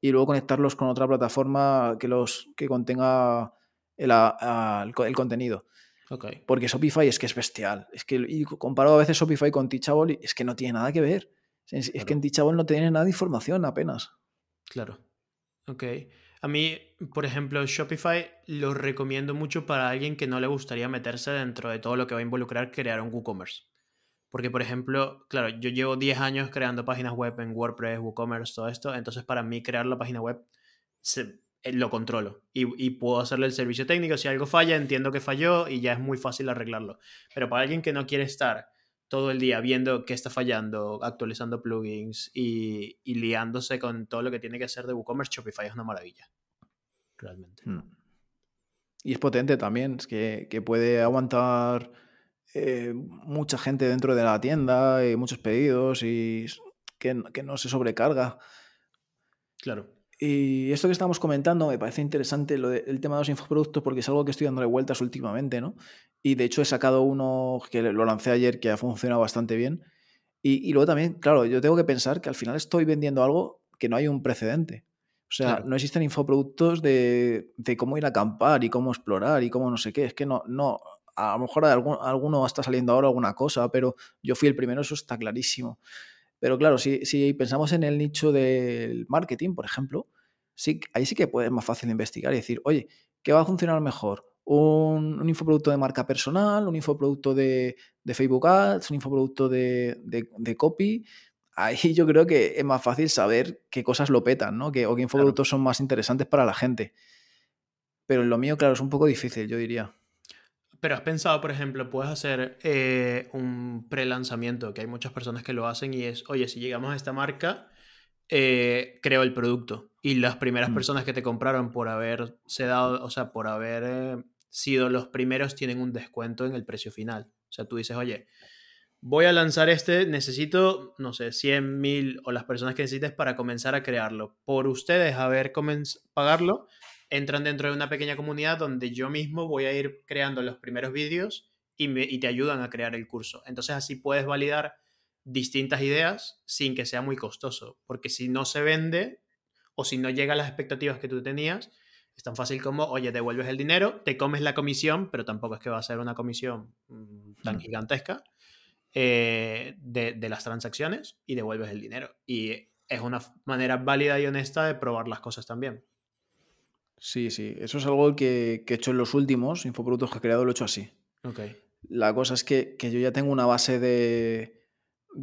y luego conectarlos con otra plataforma que los que contenga el, el, contenido. Porque Shopify es que es bestial. Es que y comparo a veces Shopify con Teachable y es que no tiene nada que ver. Es, que en Teachable no tiene nada de información apenas. Claro. Ok. A mí, por ejemplo, Shopify lo recomiendo mucho para alguien que no le gustaría meterse dentro de todo lo que va a involucrar crear un WooCommerce. Porque, por ejemplo, claro, yo llevo 10 años creando páginas web en WordPress, WooCommerce, todo esto. Entonces, para mí, crear la página web eh, lo controlo y, y, puedo hacerle el servicio técnico. Si algo falla, entiendo que falló y ya es muy fácil arreglarlo. Pero para alguien que no quiere estar todo el día viendo qué está fallando, actualizando plugins y, liándose con todo lo que tiene que hacer de WooCommerce, Shopify es una maravilla. Realmente. Hmm. Y es potente también, es que, puede aguantar eh, mucha gente dentro de la tienda, y muchos pedidos y que, que no se sobrecarga. Claro. Y esto que estamos comentando me parece interesante, lo el tema de los infoproductos, porque es algo que estoy dándole vueltas últimamente, ¿no? Y de hecho he sacado uno que lo lancé ayer que ha funcionado bastante bien. Y, luego también, claro, yo tengo que pensar que al final estoy vendiendo algo que no hay un precedente. O sea, no existen infoproductos de, de, cómo ir a acampar y cómo explorar y cómo no sé qué. Es que no, no, a lo mejor alguno está saliendo ahora alguna cosa, pero yo fui el primero, eso está clarísimo. Pero claro, si, si pensamos en el nicho del marketing, por ejemplo, sí, ahí sí que puede, más fácil investigar y decir, oye, ¿qué va a funcionar mejor? Un, un infoproducto de marca personal, un infoproducto de, de Facebook Ads, un infoproducto de, de, copy. Ahí <laughs> yo creo que es más fácil saber qué cosas lo petan, ¿no? Que, o qué infoproductos son más interesantes para la gente. Pero en lo mío, claro, es un poco difícil, yo diría. Pero has pensado, por ejemplo, puedes hacer eh, un pre-lanzamiento, que hay muchas personas que lo hacen y es, oye, si llegamos a esta marca, eh, creo el producto. Y las primeras mm. personas que te compraron por haberse dado, o sea, por haber eh, sido los primeros, tienen un descuento en el precio final. O sea, tú dices, oye, voy a lanzar este, necesito, no sé, 100 mil o las personas que necesites para comenzar a crearlo. Por ustedes haber pagarlo, entran dentro de una pequeña comunidad donde yo mismo voy a ir creando los primeros vídeos y, te ayudan a crear el curso. Entonces así puedes validar distintas ideas sin que sea muy costoso, porque si no se vende o si no llega a las expectativas que tú tenías, es tan fácil como, oye, devuelves el dinero, te comes la comisión, pero tampoco es que va a ser una comisión mm, tan gigantesca eh, de, de las transacciones y devuelves el dinero. Y es una manera válida y honesta de probar las cosas también. Sí, sí. Eso es algo que, he hecho en los últimos infoproductos que he creado, lo he hecho así. La cosa es que, yo ya tengo una base de,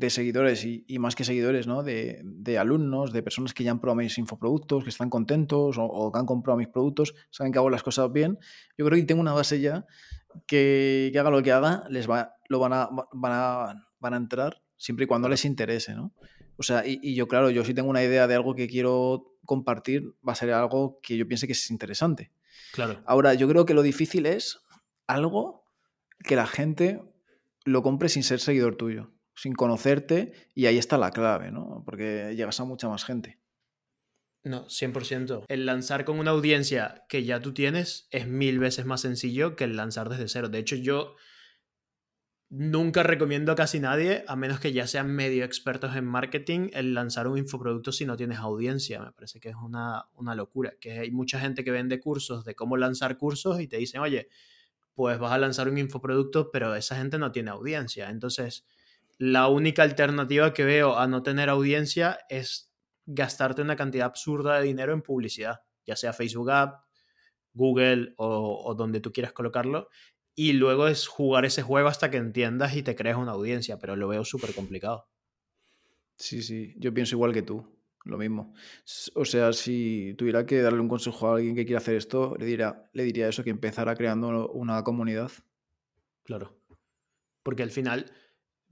seguidores y, más que seguidores, ¿no? De, alumnos, de personas que ya han probado mis infoproductos, que están contentos o, que han comprado mis productos, saben que hago las cosas bien. Yo creo que tengo una base ya que, haga lo que haga, les va, lo van a, van a, van a entrar siempre y cuando les interese, ¿no? O sea, y, y, yo, claro, yo sí tengo una idea de algo que quiero compartir va a ser algo que yo piense que es interesante. Claro. Ahora, yo creo que lo difícil es algo que la gente lo compre sin ser seguidor tuyo, sin conocerte, y ahí está la clave, ¿no? Porque llegas a mucha más gente. No, 100%. El lanzar con una audiencia que ya tú tienes es mil veces más sencillo que el lanzar desde cero. De hecho, yo Nunca recomiendo a casi nadie, a menos que ya sean medio expertos en marketing, el lanzar un infoproducto si no tienes audiencia. Me parece que es una, locura. Que hay mucha gente que vende cursos de cómo lanzar cursos y te dicen, oye, pues vas a lanzar un infoproducto, pero esa gente no tiene audiencia. Entonces, la única alternativa que veo a no tener audiencia es gastarte una cantidad absurda de dinero en publicidad, ya sea Facebook App, Google o, o donde tú quieras colocarlo, y luego es jugar ese juego hasta que entiendas y te crees una audiencia, pero lo veo súper complicado. Sí, sí, yo pienso igual que tú, lo mismo. O sea, si tuviera que darle un consejo a alguien que quiera hacer esto, le diría, le diría eso, que empezara creando una comunidad. Claro. Porque al final,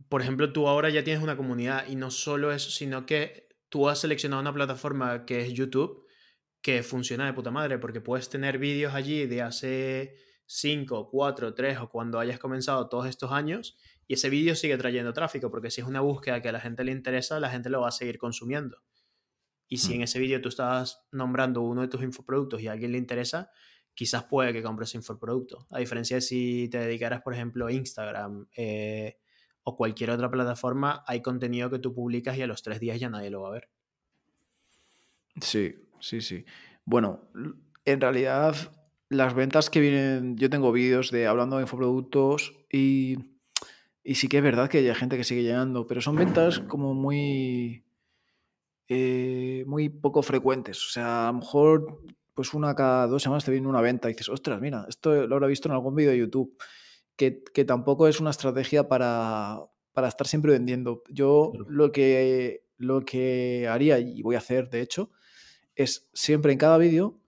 por ejemplo, tú ahora ya tienes una comunidad y no solo eso, sino que tú has seleccionado una plataforma que es YouTube que funciona de puta madre, porque puedes tener vídeos allí de hace 5, 4, 3 o cuando hayas comenzado todos estos años y ese vídeo sigue trayendo tráfico, porque si es una búsqueda que a la gente le interesa, la gente lo va a seguir consumiendo. Y si en mm. ese vídeo tú estás nombrando uno de tus infoproductos y a alguien le interesa, quizás puede que compres infoproducto. A diferencia de si te dedicaras, por ejemplo, a Instagram eh, o cualquier otra plataforma, hay contenido que tú publicas y a los tres días ya nadie lo va a ver. Sí, sí, sí. Bueno, en realidad las ventas que vienen, yo tengo vídeos de hablando de infoproductos y, y sí que es verdad que hay gente que sigue llegando, pero son ventas como muy, eh, muy poco frecuentes. O sea, a lo mejor pues una cada dos semanas te viene una venta y dices, ostras, mira, esto lo habrá visto en algún vídeo de YouTube, que, que tampoco es una estrategia para, para estar siempre vendiendo. Yo lo, que, lo que haría, y voy a hacer de hecho, es siempre en cada vídeo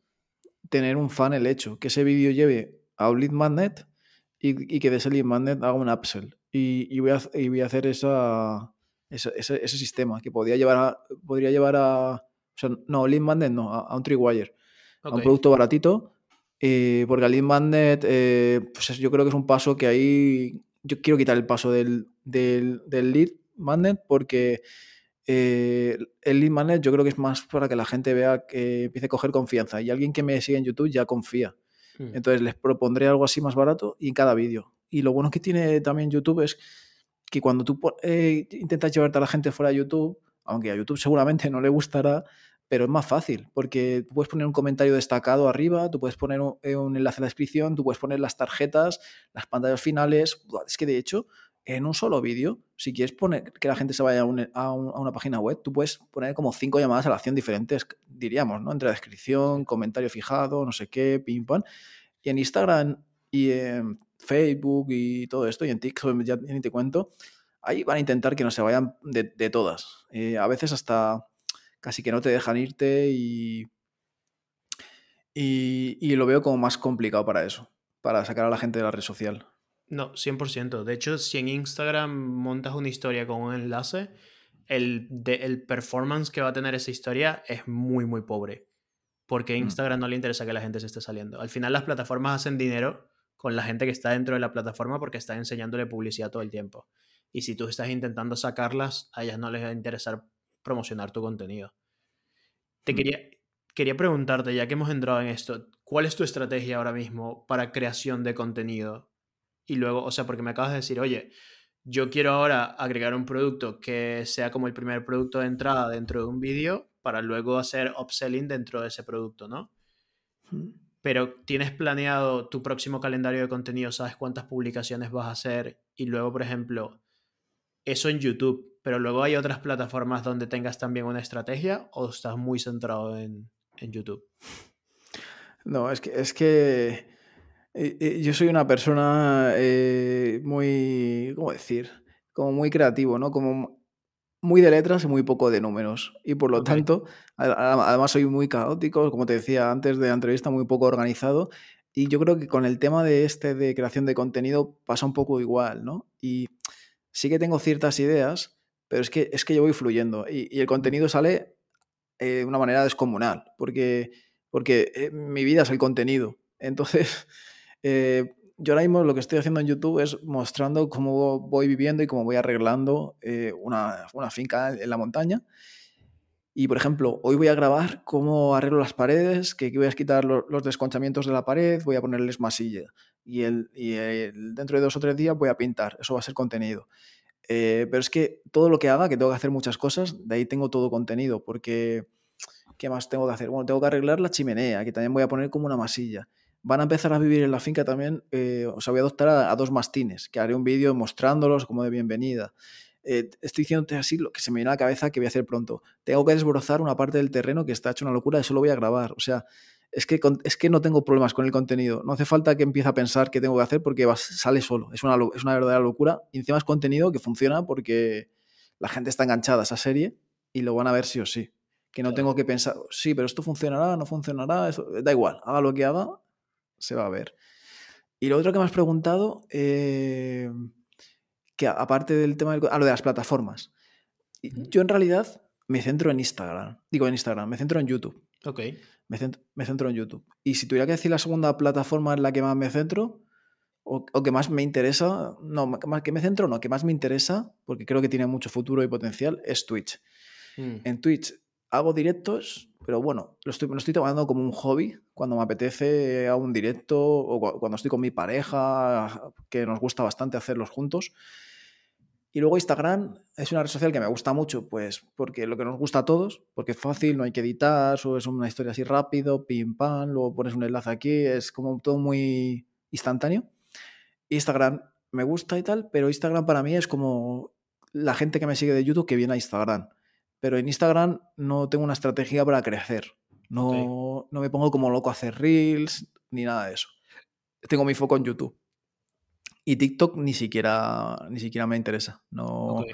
tener un funnel hecho, que ese vídeo lleve a un lead magnet y, que de ese lead magnet haga un upsell. Y, voy, a, y voy a hacer esa, ese, ese, sistema que podría llevar a, podría llevar a... O sea, no, lead magnet no, a, un Tripwire. A un producto baratito. Eh, porque al lead magnet, eh, pues yo creo que es un paso que ahí... Yo quiero quitar el paso del, del, del lead magnet porque eh, el lead magnet yo creo que es más para que la gente vea que empiece a coger confianza y alguien que me sigue en YouTube ya confía. Hmm. Entonces les propondré algo así más barato y en cada vídeo. Y lo bueno que tiene también YouTube es que cuando tú eh, intentas llevarte a la gente fuera de YouTube, aunque a YouTube seguramente no le gustará, pero es más fácil, porque puedes poner un comentario destacado arriba, tú puedes poner un, eh, un, enlace a la descripción, tú puedes poner las tarjetas, las pantallas finales. Es que de hecho, en un solo vídeo, si quieres poner que la gente se vaya a, una página web, tú puedes poner como cinco llamadas a la acción diferentes, diríamos, ¿no? Entre la descripción, comentario fijado, no sé qué, pim pam. Y en Instagram y en Facebook y todo esto, y en TikTok ya ni te cuento, ahí van a intentar que no se vayan de, todas. Eh, a veces hasta casi que no te dejan irte y, y, y lo veo como más complicado para eso, para sacar a la gente de la red social. No, 100%. De hecho, si en Instagram montas una historia con un enlace, el, de, el performance que va a tener esa historia es muy, muy pobre. Porque a mm. Instagram no le interesa que la gente se esté saliendo. Al final las plataformas hacen dinero con la gente que está dentro de la plataforma porque está enseñándole publicidad todo el tiempo. Y si tú estás intentando sacarlas, a ellas no les va a interesar promocionar tu contenido. Te mm. quería, quería preguntarte, ya que hemos entrado en esto, ¿cuál es tu estrategia ahora mismo para creación de contenido? y luego, o sea, porque me acabas de decir, oye, yo quiero ahora agregar un producto que sea como el primer producto de entrada dentro de un vídeo para luego hacer upselling dentro de ese producto, ¿no? Pero tienes planeado tu próximo calendario de contenido, sabes cuántas publicaciones vas a hacer y luego, por ejemplo, eso en YouTube, pero luego hay otras plataformas donde tengas también una estrategia o estás muy centrado en, en YouTube. No, es que, es que eh, eh, yo soy una persona eh, muy, ¿cómo decir? Como muy creativo, ¿no? Como muy de letras y muy poco de números. Y por lo tanto, además soy muy caótico, como te decía antes de la entrevista, muy poco organizado. Y yo creo que con el tema de este de creación de contenido pasa un poco igual, ¿no? Y sí que tengo ciertas ideas, pero es que, es que yo voy fluyendo. Y, el contenido sale de una manera descomunal, porque, porque mi vida es el contenido. <laughs> Entonces, eh, yo ahora mismo lo que estoy haciendo en YouTube es mostrando cómo voy viviendo y cómo voy arreglando eh, una, una, finca en la montaña. Y, por ejemplo, hoy voy a grabar cómo arreglo las paredes, que voy a quitar los, desconchamientos de la pared, voy a ponerles masilla. Y, el, y dentro de dos o tres días voy a pintar. Eso va a ser contenido. Eh, pero es que todo lo que haga, que tengo que hacer muchas cosas, de ahí tengo todo contenido, porque ¿qué más tengo que hacer? Bueno, tengo que arreglar la chimenea, que también voy a poner como una masilla van a empezar a vivir en la finca también, eh, o sea, voy a adoptar a, dos mastines, que haré un vídeo mostrándolos como de bienvenida. Eh, estoy diciéndote así lo que se me viene a la cabeza que voy a hacer pronto. Tengo que desbrozar una parte del terreno que está hecho una locura, eso lo voy a grabar. O sea, es que, es que no tengo problemas con el contenido. No hace falta que empiece a pensar qué tengo que hacer porque sale solo. Es una, es una verdadera locura. Y encima es contenido que funciona porque la gente está enganchada a esa serie y lo van a ver sí o sí. Que no tengo que pensar, sí, pero esto funcionará, no funcionará, da igual, haga lo que haga, se va a ver. Y lo otro que me has preguntado, eh, que aparte del tema del, a lo de las plataformas. Yo en realidad me centro en Instagram. Digo en Instagram, me centro en YouTube. Ok. Me centro, en YouTube. Y si tuviera que decir la segunda plataforma en la que más me centro, o, que más me interesa, no, más que me centro, no, que más me interesa, porque creo que tiene mucho futuro y potencial, es Twitch. Mm. En Twitch hago directos, pero bueno, lo estoy, lo estoy tomando como un hobby. Cuando me apetece a un directo o cuando estoy con mi pareja, que nos gusta bastante hacerlos juntos. Y luego Instagram es una red social que me gusta mucho, pues porque lo que nos gusta a todos, porque es fácil, no hay que editar, solo es una historia así rápido, pim pam, luego pones un enlace aquí, es como todo muy instantáneo. Instagram me gusta y tal, pero Instagram para mí es como la gente que me sigue de YouTube que viene a Instagram. Pero en Instagram no tengo una estrategia para crecer. No, no me pongo como loco a hacer reels ni nada de eso. Tengo mi foco en YouTube. Y TikTok ni siquiera, ni siquiera me interesa. No,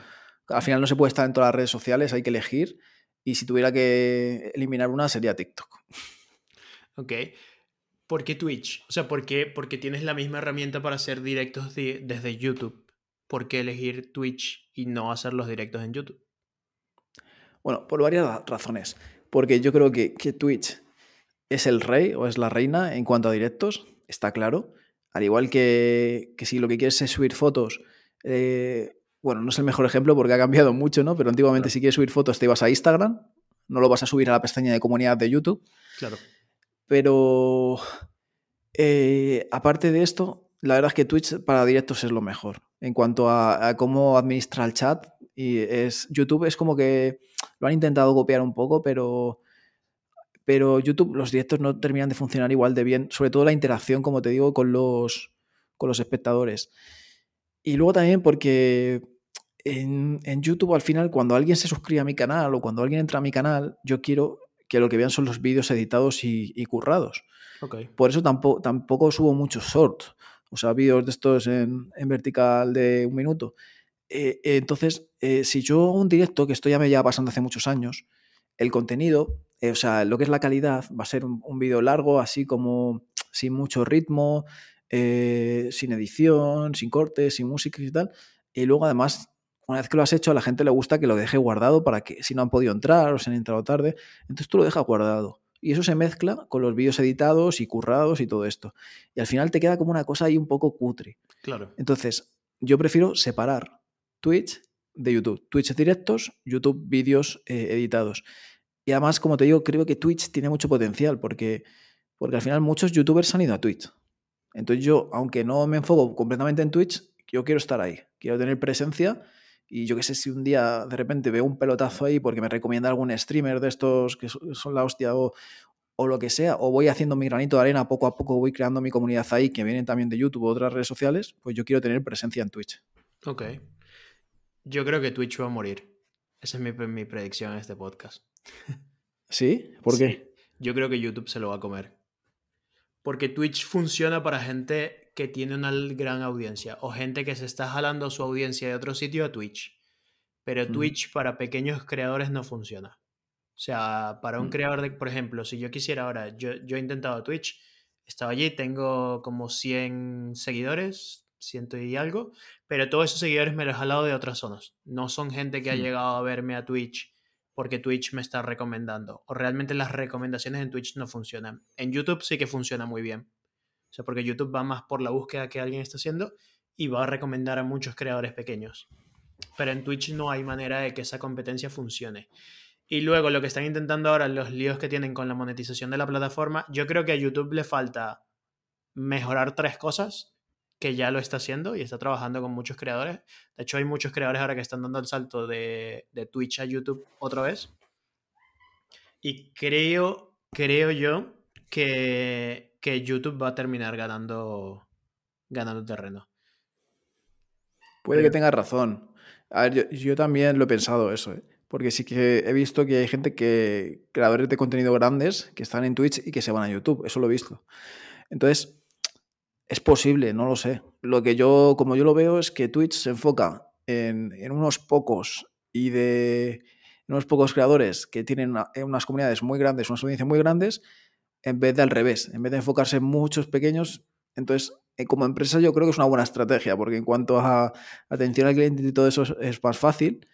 Al final no se puede estar en todas las redes sociales, hay que elegir. Y si tuviera que eliminar una, sería TikTok. Ok. ¿Por qué Twitch? O sea, ¿por qué? Porque tienes la misma herramienta para hacer directos desde YouTube. ¿Por qué elegir Twitch y no hacer los directos en YouTube? Bueno, por varias razones. Porque yo creo que, que Twitch es el rey o es la reina en cuanto a directos, está claro. Al igual que, si lo que quieres es subir fotos, eh, bueno, no es el mejor ejemplo porque ha cambiado mucho, ¿no? Pero antiguamente si quieres subir fotos te ibas a Instagram, no lo vas a subir a la pestaña de comunidad de YouTube. Claro. Pero eh, aparte de esto, la verdad es que Twitch para directos es lo mejor. En cuanto a, a, cómo administra el chat, y es YouTube es como que lo han intentado copiar un poco, pero pero YouTube, los directos no terminan de funcionar igual de bien, sobre todo la interacción, como te digo, con los, con los espectadores. Y luego también porque en, YouTube al final, cuando alguien se suscribe a mi canal o cuando alguien entra a mi canal, yo quiero que lo que vean son los vídeos editados y, currados. Por eso tampoco, tampoco subo muchos shorts, o sea, vídeos de estos en, vertical de un minuto. Eh, entonces, eh, si yo hago un directo, que esto ya me lleva pasando hace muchos años, el contenido eh, o sea, lo que es la calidad va a ser un, vídeo largo, así como sin mucho ritmo, eh, sin edición, sin cortes, sin música y tal. Y luego además, una vez que lo has hecho, a la gente le gusta que lo deje guardado para que si no han podido entrar o se han entrado tarde, entonces tú lo dejas guardado. Y eso se mezcla con los vídeos editados y currados y todo esto. Y al final te queda como una cosa ahí un poco cutre. Claro. Entonces, yo prefiero separar Twitch de YouTube. Twitch directos, YouTube vídeos eh, editados. Y además, como te digo, creo que Twitch tiene mucho potencial porque, porque al final muchos youtubers han ido a Twitch. Entonces yo, aunque no me enfoco completamente en Twitch, yo quiero estar ahí, quiero tener presencia y yo qué sé si un día de repente veo un pelotazo ahí porque me recomienda algún streamer de estos que son la hostia o, o lo que sea, o voy haciendo mi granito de arena, poco a poco voy creando mi comunidad ahí, que vienen también de YouTube o otras redes sociales, pues yo quiero tener presencia en Twitch. Ok. Yo creo que Twitch va a morir. Esa es mi, mi predicción en este podcast. <laughs> ¿Sí? ¿Por qué? Yo creo que YouTube se lo va a comer. Porque Twitch funciona para gente que tiene una gran audiencia o gente que se está jalando su audiencia de otro sitio a Twitch. Pero Twitch para pequeños creadores no funciona. O sea, para un mm. creador de, por ejemplo, si yo quisiera ahora, yo, yo he intentado Twitch, estaba allí, tengo como 100 seguidores, ciento y algo, pero todos esos seguidores me los he jalado de otras zonas. No son gente que ha llegado a verme a Twitch porque Twitch me está recomendando. O realmente las recomendaciones en Twitch no funcionan. En YouTube sí que funciona muy bien. O sea, porque YouTube va más por la búsqueda que alguien está haciendo y va a recomendar a muchos creadores pequeños. Pero en Twitch no hay manera de que esa competencia funcione. Y luego lo que están intentando ahora, los líos que tienen con la monetización de la plataforma, yo creo que a YouTube le falta mejorar tres cosas que ya lo está haciendo y está trabajando con muchos creadores. De hecho, hay muchos creadores ahora que están dando el salto de, Twitch a YouTube otra vez. Y creo, creo yo que, YouTube va a terminar ganando, ganando terreno. Puede que tenga razón. A ver, yo, también lo he pensado eso, ¿eh? porque sí que he visto que hay gente que, creadores de contenido grandes, que están en Twitch y que se van a YouTube. Eso lo he visto. Entonces, es posible, no lo sé. Lo que yo, como yo lo veo, es que Twitch se enfoca en, unos pocos y de unos pocos creadores que tienen unas comunidades muy grandes, unas audiencias muy grandes, en vez de al revés, en vez de enfocarse en muchos pequeños. Entonces, eh, como empresa yo creo que es una buena estrategia, porque en cuanto a atención al cliente y todo eso es más fácil.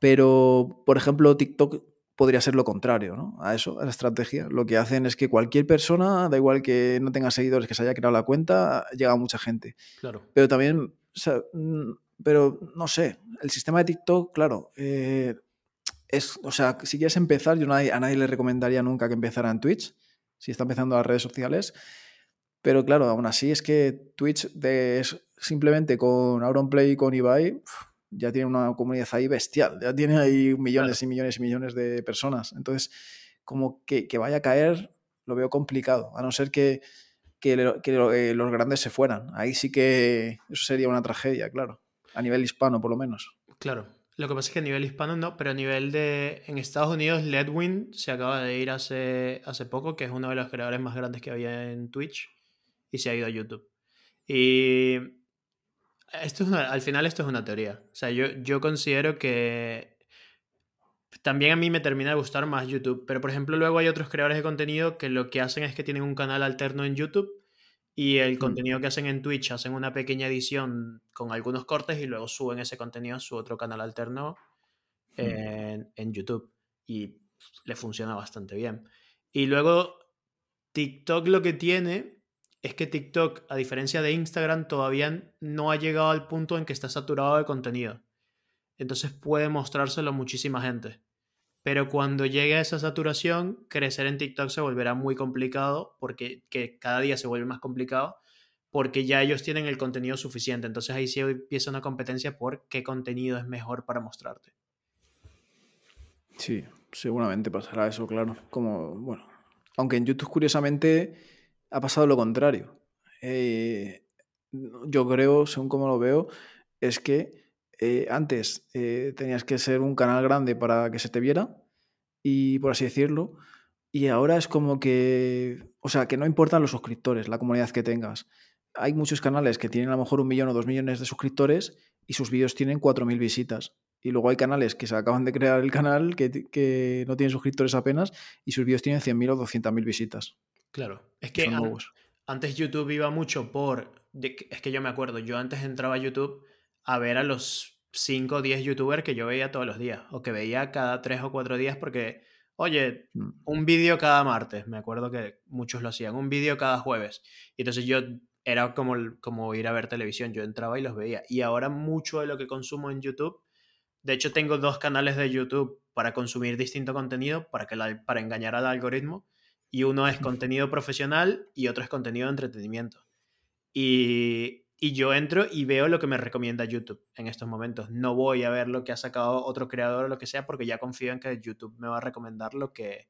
Pero, por ejemplo, TikTok podría ser lo contrario, ¿no? A eso, a la estrategia. Lo que hacen es que cualquier persona, da igual que no tenga seguidores, que se haya creado la cuenta, llega a mucha gente. Claro. Pero también, o sea, mm, pero no sé, el sistema de TikTok, claro, eh, es, o sea, si quieres empezar, yo a nadie le recomendaría nunca que empezara en Twitch, si está empezando las redes sociales. Pero claro, aún así es que Twitch de, simplemente con Auronplay y con Ibai ya tiene una comunidad ahí bestial, ya tiene ahí millones y millones y millones de personas. Entonces, como que, vaya a caer, lo veo complicado, a no ser que, eh, los grandes se fueran. Ahí sí que eso sería una tragedia, claro, a nivel hispano por lo menos. Claro, lo que pasa es que a nivel hispano no, pero a nivel de. En Estados Unidos, Ledwin se acaba de ir hace, hace poco, que es uno de los creadores más grandes que había en Twitch, y se ha ido a YouTube. Y. Esto es al final, esto es una teoría. O sea, yo, yo considero que. También a mí me termina de gustar más YouTube. Pero, por ejemplo, luego hay otros creadores de contenido que lo que hacen es que tienen un canal alterno en YouTube y el mm. contenido que hacen en Twitch hacen una pequeña edición con algunos cortes y luego suben ese contenido a su otro canal alterno mm. en, YouTube. Y le funciona bastante bien. Y luego TikTok lo que tiene es que TikTok, a diferencia de Instagram, todavía no ha llegado al punto en que está saturado de contenido. Entonces puede mostrárselo a muchísima gente. Pero cuando llegue a esa saturación, crecer en TikTok se volverá muy complicado porque que cada día se vuelve más complicado porque ya ellos tienen el contenido suficiente. Entonces ahí sí empieza una competencia por qué contenido es mejor para mostrarte. Sí, seguramente pasará eso, claro. Como, bueno, aunque en YouTube curiosamente ha pasado lo contrario. Eh, yo creo, según como lo veo, es que eh, antes eh, tenías que ser un canal grande para que se te viera, y por así decirlo, y ahora es como que, o sea, que no importan los suscriptores, la comunidad que tengas. Hay muchos canales que tienen a lo mejor un millón o dos millones de suscriptores y sus vídeos tienen cuatro mil visitas. Y luego hay canales que se acaban de crear el canal que, no tienen suscriptores apenas y sus vídeos tienen 100.000 o 200.000 visitas. Claro, es que antes YouTube iba mucho por... es que yo me acuerdo, yo antes entraba a YouTube a ver a los 5 o 10 youtubers que yo veía todos los días o que veía cada 3 o 4 días porque, oye, mm. un vídeo cada martes, me acuerdo que muchos lo hacían, un vídeo cada jueves. Y entonces yo era como, como ir a ver televisión, yo entraba y los veía. Y ahora mucho de lo que consumo en YouTube, de hecho tengo dos canales de YouTube para consumir distinto contenido, para, que para engañar al algoritmo. Y uno es contenido profesional y otro es contenido de entretenimiento. Y y yo entro y veo lo que me recomienda YouTube en estos momentos. No voy a ver lo que ha sacado otro creador o lo que sea porque ya confío en que YouTube me va a recomendar lo que,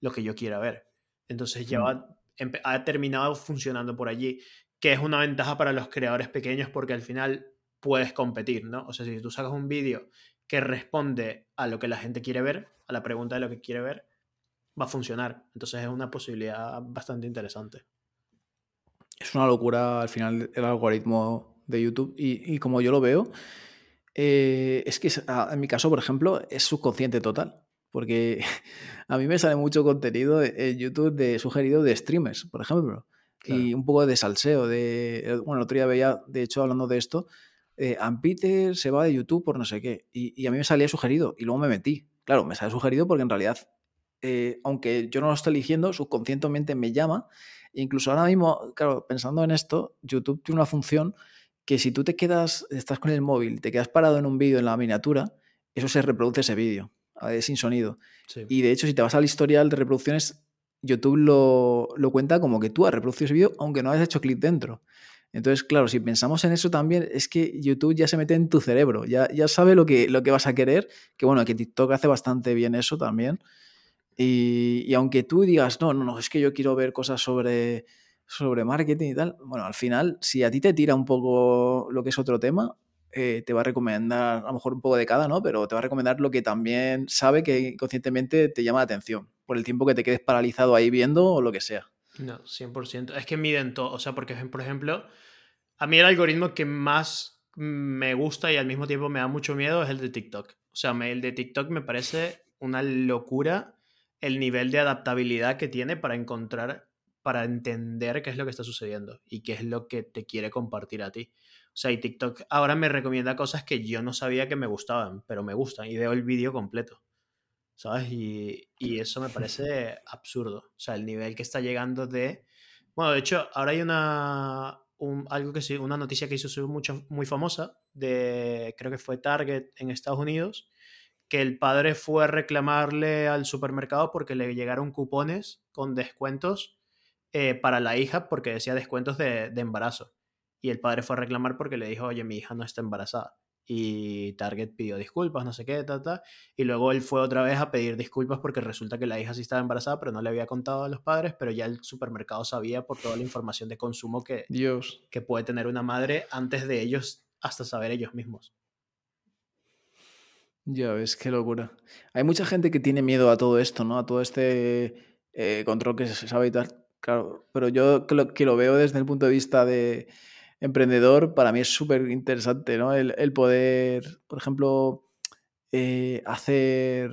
lo que yo quiera ver. Entonces ya ha terminado funcionando por allí, que es una ventaja para los creadores pequeños porque al final puedes competir, ¿no? O sea, si tú sacas un vídeo que responde a lo que la gente quiere ver, a la pregunta de lo que quiere ver, va a funcionar. Entonces es una posibilidad bastante interesante es una locura al final el algoritmo de YouTube y, como yo lo veo, eh, es que en mi caso, por ejemplo, es subconsciente total. Porque <laughs> a mí me sale mucho contenido en YouTube de sugerido de streamers, por ejemplo. Y un poco de salseo. De, bueno, el otro día veía, de hecho, hablando de esto, eh, se va de YouTube por no sé qué. Y, a mí me salía sugerido y luego me metí. Claro, me sale sugerido porque en realidad, eh, aunque yo no lo esté eligiendo, subconscientemente me llama Incluso ahora mismo, claro, pensando en esto, YouTube tiene una función que si tú te quedas, estás con el móvil, te quedas parado en un vídeo en la miniatura, eso se reproduce ese vídeo, sin sonido. Y de hecho, si te vas al historial de reproducciones, YouTube lo, cuenta como que tú has reproducido ese vídeo, aunque no hayas hecho clic dentro. Entonces, claro, si pensamos en eso también, es que YouTube ya se mete en tu cerebro, ya, ya sabe lo que, lo que vas a querer, que bueno, que TikTok hace bastante bien eso también. Y, aunque tú digas, no, no, no, es que yo quiero ver cosas sobre, sobre marketing y tal, bueno, al final, si a ti te tira un poco lo que es otro tema, eh, te va a recomendar, a lo mejor un poco de cada, ¿no? Pero te va a recomendar lo que también sabe que conscientemente te llama la atención, por el tiempo que te quedes paralizado ahí viendo o lo que sea. No, 100%. Es que miden todo. O sea, porque, por ejemplo, a mí el algoritmo que más me gusta y al mismo tiempo me da mucho miedo es el de TikTok. O sea, el de TikTok me parece una locura el nivel de adaptabilidad que tiene para encontrar, para entender qué es lo que está sucediendo y qué es lo que te quiere compartir a ti. O sea, y TikTok ahora me recomienda cosas que yo no sabía que me gustaban, pero me gustan y veo el vídeo completo. ¿Sabes? Y, eso me <laughs> parece absurdo. O sea, el nivel que está llegando de... Bueno, de hecho, ahora hay una, algo que sí, una noticia que hizo mucho, muy famosa de, creo que fue Target en Estados Unidos, que el padre fue a reclamarle al supermercado porque le llegaron cupones con descuentos eh, para la hija porque decía descuentos de, embarazo. Y el padre fue a reclamar porque le dijo, oye, mi hija no está embarazada. y Target pidió disculpas, no sé qué, ta, y luego él fue otra vez a pedir disculpas porque resulta que la hija sí estaba embarazada, pero no le había contado a los padres, pero ya el supermercado sabía por toda la información de consumo que, Dios. que puede tener una madre antes de ellos, hasta saber ellos mismos. Ya ves, qué locura. Hay mucha gente que tiene miedo a todo esto, ¿no? A todo este eh, control que se sabe y tal. Claro, pero yo que lo, que lo veo desde el punto de vista de emprendedor, para mí es súper interesante, ¿no? El, el, poder, por ejemplo, eh, hacer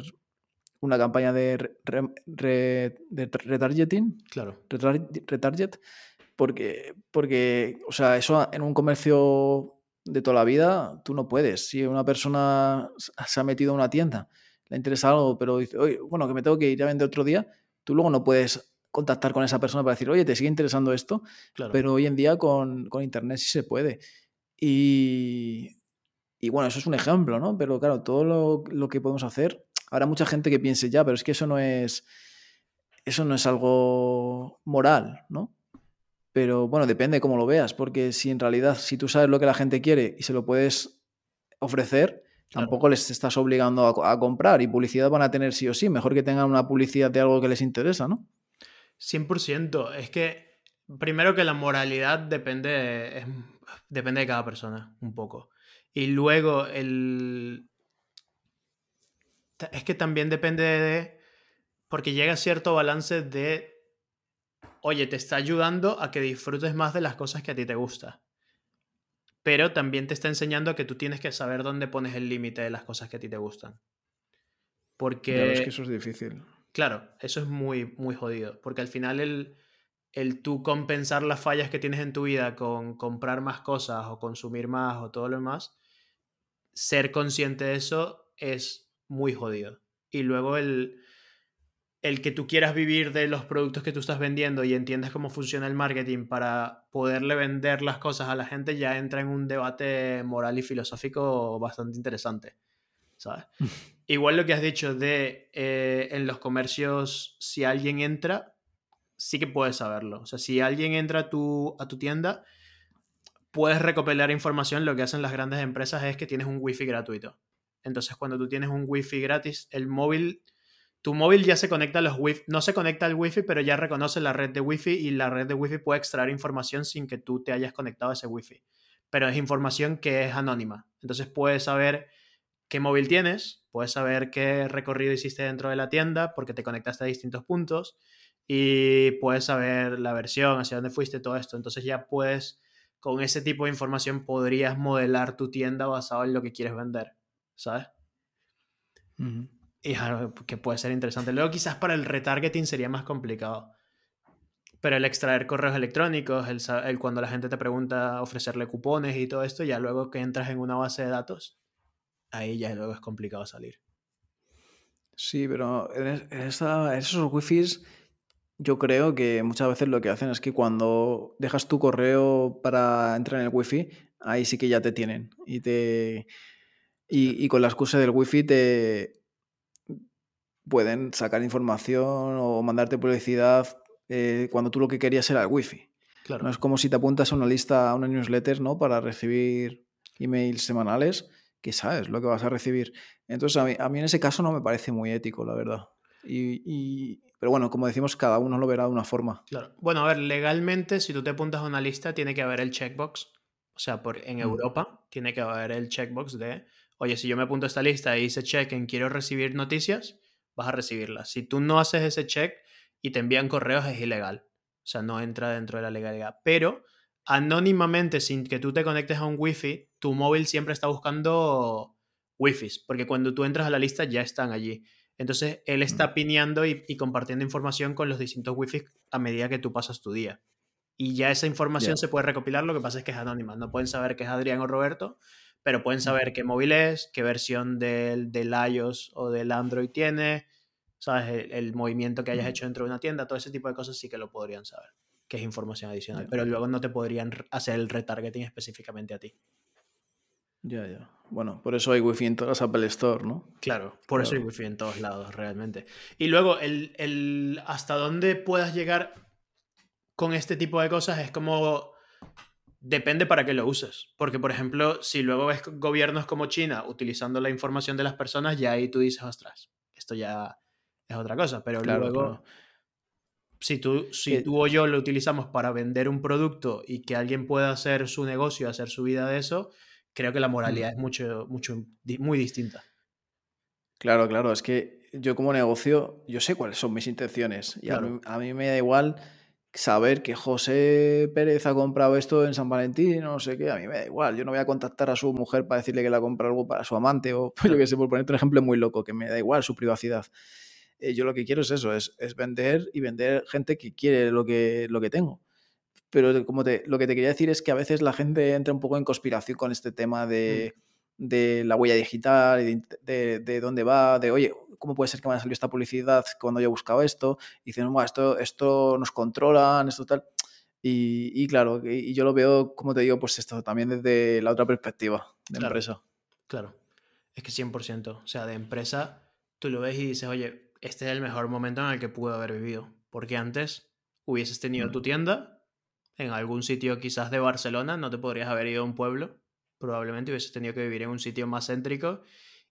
una campaña de, re, re, de retargeting. Claro. Retarget. Porque, porque, o sea, eso en un comercio de toda la vida, tú no puedes. Si una persona se ha metido a una tienda, le interesa algo, pero dice, oye, bueno, que me tengo que ir a vender otro día, tú luego no puedes contactar con esa persona para decir, oye, ¿te sigue interesando esto? Claro. Pero hoy en día con, con, Internet sí se puede. Y, y, bueno, eso es un ejemplo, ¿no? Pero claro, todo lo, lo, que podemos hacer, habrá mucha gente que piense, ya, pero es que eso no es, eso no es algo moral, ¿no? Pero bueno, depende de cómo lo veas, porque si en realidad, si tú sabes lo que la gente quiere y se lo puedes ofrecer, claro. tampoco les estás obligando a, a, comprar y publicidad van a tener sí o sí. Mejor que tengan una publicidad de algo que les interesa, ¿no? 100%. Es que, primero que la moralidad depende, es, depende de cada persona, un poco. Y luego, el... Es que también depende de... Porque llega cierto balance de oye, te está ayudando a que disfrutes más de las cosas que a ti te gustan. Pero también te está enseñando que tú tienes que saber dónde pones el límite de las cosas que a ti te gustan. Porque... Ya ves que eso es difícil. Claro, eso es muy, muy jodido. Porque al final el, el tú compensar las fallas que tienes en tu vida con comprar más cosas o consumir más o todo lo demás, ser consciente de eso es muy jodido. Y luego el, el que tú quieras vivir de los productos que tú estás vendiendo y entiendas cómo funciona el marketing para poderle vender las cosas a la gente ya entra en un debate moral y filosófico bastante interesante. ¿Sabes? Igual lo que has dicho de eh, en los comercios, si alguien entra, sí que puedes saberlo. O sea, si alguien entra a tu, a tu tienda, puedes recopilar información. Lo que hacen las grandes empresas es que tienes un wifi gratuito. Entonces, cuando tú tienes un wifi gratis, el móvil tu móvil ya se conecta a los wifi, no se conecta al wifi, pero ya reconoce la red de wifi y la red de wifi puede extraer información sin que tú te hayas conectado a ese wifi. Pero es información que es anónima. Entonces puedes saber qué móvil tienes, puedes saber qué recorrido hiciste dentro de la tienda porque te conectaste a distintos puntos y puedes saber la versión, hacia dónde fuiste, todo esto. Entonces ya puedes, con ese tipo de información podrías modelar tu tienda basado en lo que quieres vender, ¿sabes? Es algo que puede ser interesante. Luego quizás para el retargeting sería más complicado. Pero el extraer correos electrónicos, el, el, cuando la gente te pregunta ofrecerle cupones y todo esto, ya luego que entras en una base de datos, ahí ya luego es complicado salir. Sí, pero en, en esos wifis yo creo que muchas veces lo que hacen es que cuando dejas tu correo para entrar en el wifi, ahí sí que ya te tienen. Y, te, y, y con la excusa del wifi te, pueden sacar información o mandarte publicidad eh, cuando tú lo que querías era el wifi. Claro. No es como si te apuntas a una lista, a una newsletter, ¿no? Para recibir emails semanales, que sabes lo que vas a recibir. Entonces, a mí, a mí en ese caso no me parece muy ético, la verdad. Y, y, pero bueno, como decimos, cada uno lo verá de una forma. Claro. Bueno, a ver, legalmente, si tú te apuntas a una lista, tiene que haber el checkbox. O sea, por, en Europa mm. tiene que haber el checkbox de, oye, si yo me apunto a esta lista y hice check en quiero recibir noticias, vas a recibirlas. Si tú no haces ese check y te envían correos, es ilegal. O sea, no entra dentro de la legalidad. Pero anónimamente, sin que tú te conectes a un wifi, tu móvil siempre está buscando wifis, porque cuando tú entras a la lista ya están allí. Entonces, él está pineando y, y compartiendo información con los distintos wifis a medida que tú pasas tu día. Y ya esa información yeah. se puede recopilar, lo que pasa es que es anónima. No pueden saber que es Adrián o Roberto, pero pueden saber qué móvil es, qué versión del, del iOS o del Android tiene, sabes, el, el, movimiento que hayas hecho dentro de una tienda, todo ese tipo de cosas sí que lo podrían saber, que es información adicional, pero luego no te podrían hacer el retargeting específicamente a ti. Ya, ya. Bueno, por eso hay wifi en todas las Apple Store, ¿no? Claro, por claro. eso hay wifi en todos lados, realmente. Y luego, el, el hasta dónde puedas llegar con este tipo de cosas es como Depende para qué lo uses. Porque, por ejemplo, si luego ves gobiernos como China utilizando la información de las personas, ya ahí tú dices, ostras, esto ya es otra cosa. Pero luego, si, tú, si tú o yo lo utilizamos para vender un producto y que alguien pueda hacer su negocio, hacer su vida de eso, creo que la moralidad es mucho, mucho, muy distinta. Claro, claro, es que yo como negocio, yo sé cuáles son mis intenciones y a, mí, me da igual saber que José Pérez ha comprado esto en San Valentín, no sé qué, a mí me da igual. Yo no voy a contactar a su mujer para decirle que le ha comprado algo para su amante o <laughs> yo que sé, por ponerte un ejemplo muy loco, que me da igual su privacidad. Eh, yo lo que quiero es eso, es, vender y vender gente que quiere lo que, lo que tengo. Pero como te, lo que te quería decir es que a veces la gente entra un poco en conspiración con este tema de, mm. De la huella digital, y de, de, dónde va, de, oye, ¿cómo puede ser que me haya salido esta publicidad cuando yo he buscado esto? Y dicen, esto, esto nos controlan, esto tal. Y, claro, y, yo lo veo, como te digo, pues esto también desde la otra perspectiva de empresa. Claro, es que 100%, o sea, de empresa, tú lo ves y dices, oye, este es el mejor momento en el que pude haber vivido, porque antes hubieses tenido mm. tu tienda en algún sitio quizás de Barcelona, no te podrías haber ido a un pueblo, probablemente hubieses tenido que vivir en un sitio más céntrico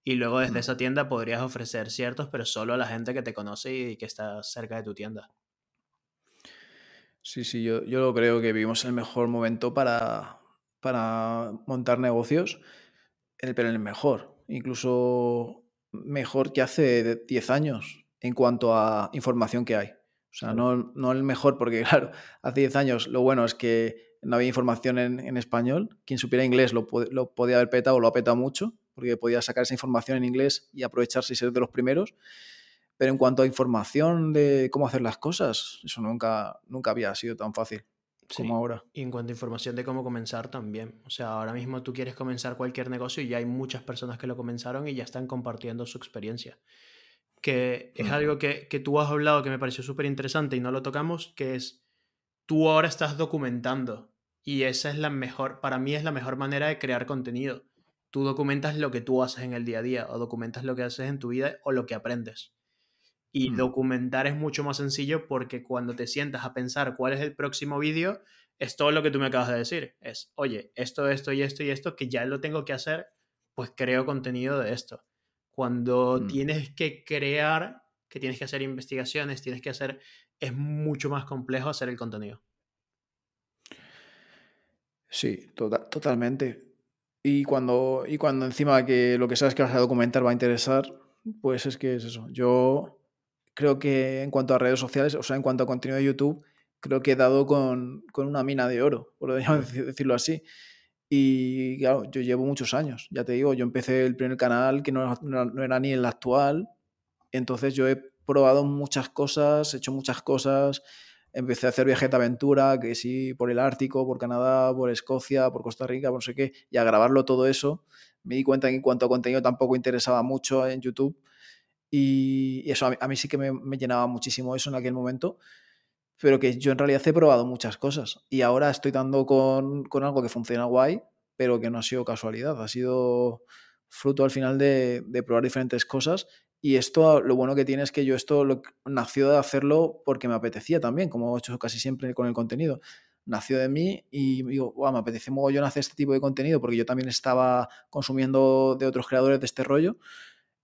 y luego desde esa tienda podrías ofrecer ciertos, pero solo a la gente que te conoce y que está cerca de tu tienda. Sí, sí, yo, yo creo que vivimos el mejor momento para, para montar negocios, pero en el mejor, incluso mejor que hace 10 años en cuanto a información que hay. O sea, no, no, el mejor, porque <laughs> claro, hace 10 años lo bueno es que no había información en, en español. Quien supiera inglés lo, lo podía haber petado o lo ha petado mucho porque podía sacar esa información en inglés y aprovecharse y ser de los primeros. Pero en cuanto a información de cómo hacer las cosas, eso nunca, nunca había sido tan fácil como ahora. Y en cuanto a información de cómo comenzar también. O sea, ahora mismo tú quieres comenzar cualquier negocio y ya hay muchas personas que lo comenzaron y ya están compartiendo su experiencia. Que es algo que, que tú has hablado que me pareció súper interesante y no lo tocamos, que es tú ahora estás documentando y esa es la mejor, para mí es la mejor manera de crear contenido tú documentas lo que tú haces en el día a día o documentas lo que haces en tu vida o lo que aprendes. Y mm. documentar es mucho más sencillo porque cuando te sientas a pensar cuál es el próximo vídeo, es todo lo que tú me acabas de decir. Es, oye, esto, esto y esto y esto, que ya lo tengo que hacer, pues creo contenido de esto. Cuando mm. tienes que crear, que tienes que hacer investigaciones, tienes que hacer, es mucho más complejo hacer el contenido. Sí, tota-, totalmente. Y cuando, y cuando encima que lo que sabes que vas a documentar va a interesar, pues es que es eso. Yo creo que en cuanto a redes sociales, o sea, en cuanto a contenido de YouTube, creo que he dado con, con una mina de oro, por <laughs> decirlo así. Y claro, yo llevo muchos años, ya te digo, yo empecé el primer canal que no, no era ni el actual, entonces yo he probado muchas cosas, he hecho muchas cosas, empecé a hacer viajes de aventura, que sí, por el Ártico, por Canadá, por Escocia, por Costa Rica, por no sé qué, y a grabarlo todo eso, me di cuenta que en cuanto a contenido tampoco interesaba mucho en YouTube. Y eso a mí, sí que me, llenaba muchísimo eso en aquel momento, pero que yo en realidad he probado muchas cosas. Y ahora estoy dando con, algo que funciona guay, pero que no ha sido casualidad, ha sido fruto al final de probar diferentes cosas y esto, lo bueno que tiene es que yo esto lo, nació de hacerlo porque me apetecía también, como he hecho casi siempre con el contenido. Nació de mí y digo, wow, me apetece yo hacer este tipo de contenido porque yo también estaba consumiendo de otros creadores de este rollo.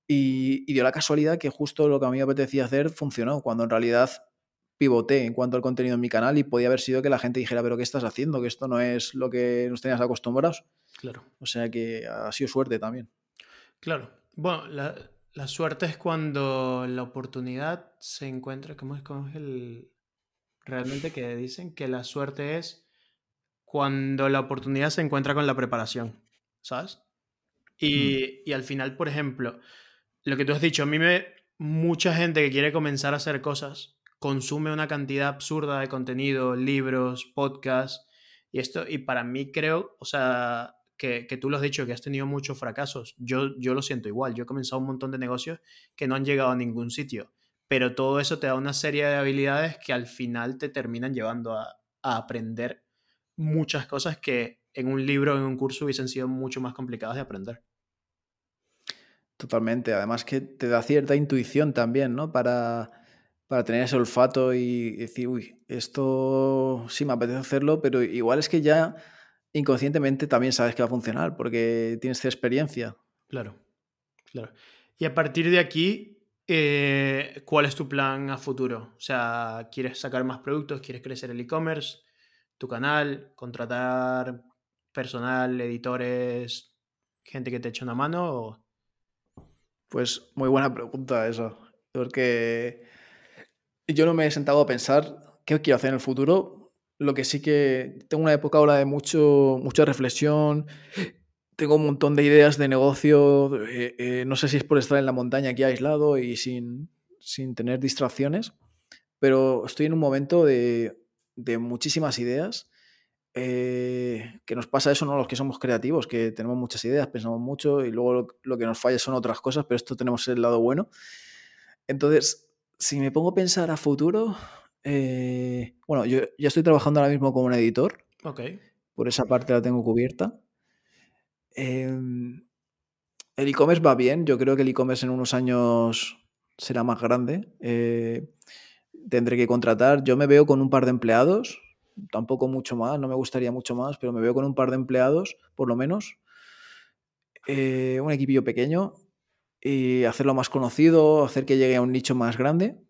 Y, dio la casualidad que justo lo que a mí me apetecía hacer funcionó, cuando en realidad pivoté en cuanto al contenido en mi canal y podía haber sido que la gente dijera, pero ¿qué estás haciendo? Que esto no es lo que nos tenías acostumbrados. Claro. O sea que ha sido suerte también. Claro. Bueno, la, la suerte es cuando la oportunidad se encuentra, ¿cómo es, el... Realmente que dicen que la suerte es cuando la oportunidad se encuentra con la preparación, ¿sabes? Y, mm. y al final, por ejemplo, lo que tú has dicho, a mí me... Mucha gente que quiere comenzar a hacer cosas consume una cantidad absurda de contenido, libros, podcasts, y esto, y para mí creo, o sea, que, tú lo has dicho, que has tenido muchos fracasos. Yo, yo lo siento igual. Yo he comenzado un montón de negocios que no han llegado a ningún sitio. Pero todo eso te da una serie de habilidades que al final te terminan llevando a, aprender muchas cosas que en un libro o en un curso hubiesen sido mucho más complicadas de aprender. Totalmente. Además que te da cierta intuición también, ¿no? Para, para tener ese olfato y decir, uy, esto sí me apetece hacerlo, pero igual es que ya inconscientemente también sabes que va a funcionar porque tienes experiencia. Claro, claro. Y a partir de aquí, eh, ¿cuál es tu plan a futuro? O sea, ¿quieres sacar más productos? ¿Quieres crecer el e-commerce? ¿Tu canal? ¿Contratar personal, editores, gente que te eche una mano? Pues muy buena pregunta eso. Porque yo no me he sentado a pensar qué quiero hacer en el futuro. Lo que sí que tengo una época ahora de mucho, mucha reflexión. Tengo un montón de ideas de negocio. Eh, eh, no sé si es por estar en la montaña aquí aislado y sin, sin tener distracciones. Pero estoy en un momento de, de muchísimas ideas. Eh, que nos pasa eso, ¿no? Los que somos creativos, que tenemos muchas ideas, pensamos mucho y luego lo, lo, que nos falla son otras cosas, pero esto tenemos el lado bueno. Entonces, si me pongo a pensar a futuro, eh, bueno, yo ya estoy trabajando ahora mismo como un editor. Ok. Por esa parte la tengo cubierta. Em, el e-commerce va bien. Yo creo que el e-commerce en unos años será más grande. Eh, tendré que contratar. Yo me veo con un par de empleados. Tampoco mucho más. No me gustaría mucho más, pero me veo con un par de empleados, por lo menos. Eh, un equipillo pequeño. Y hacerlo más conocido, hacer que llegue a un nicho más grande.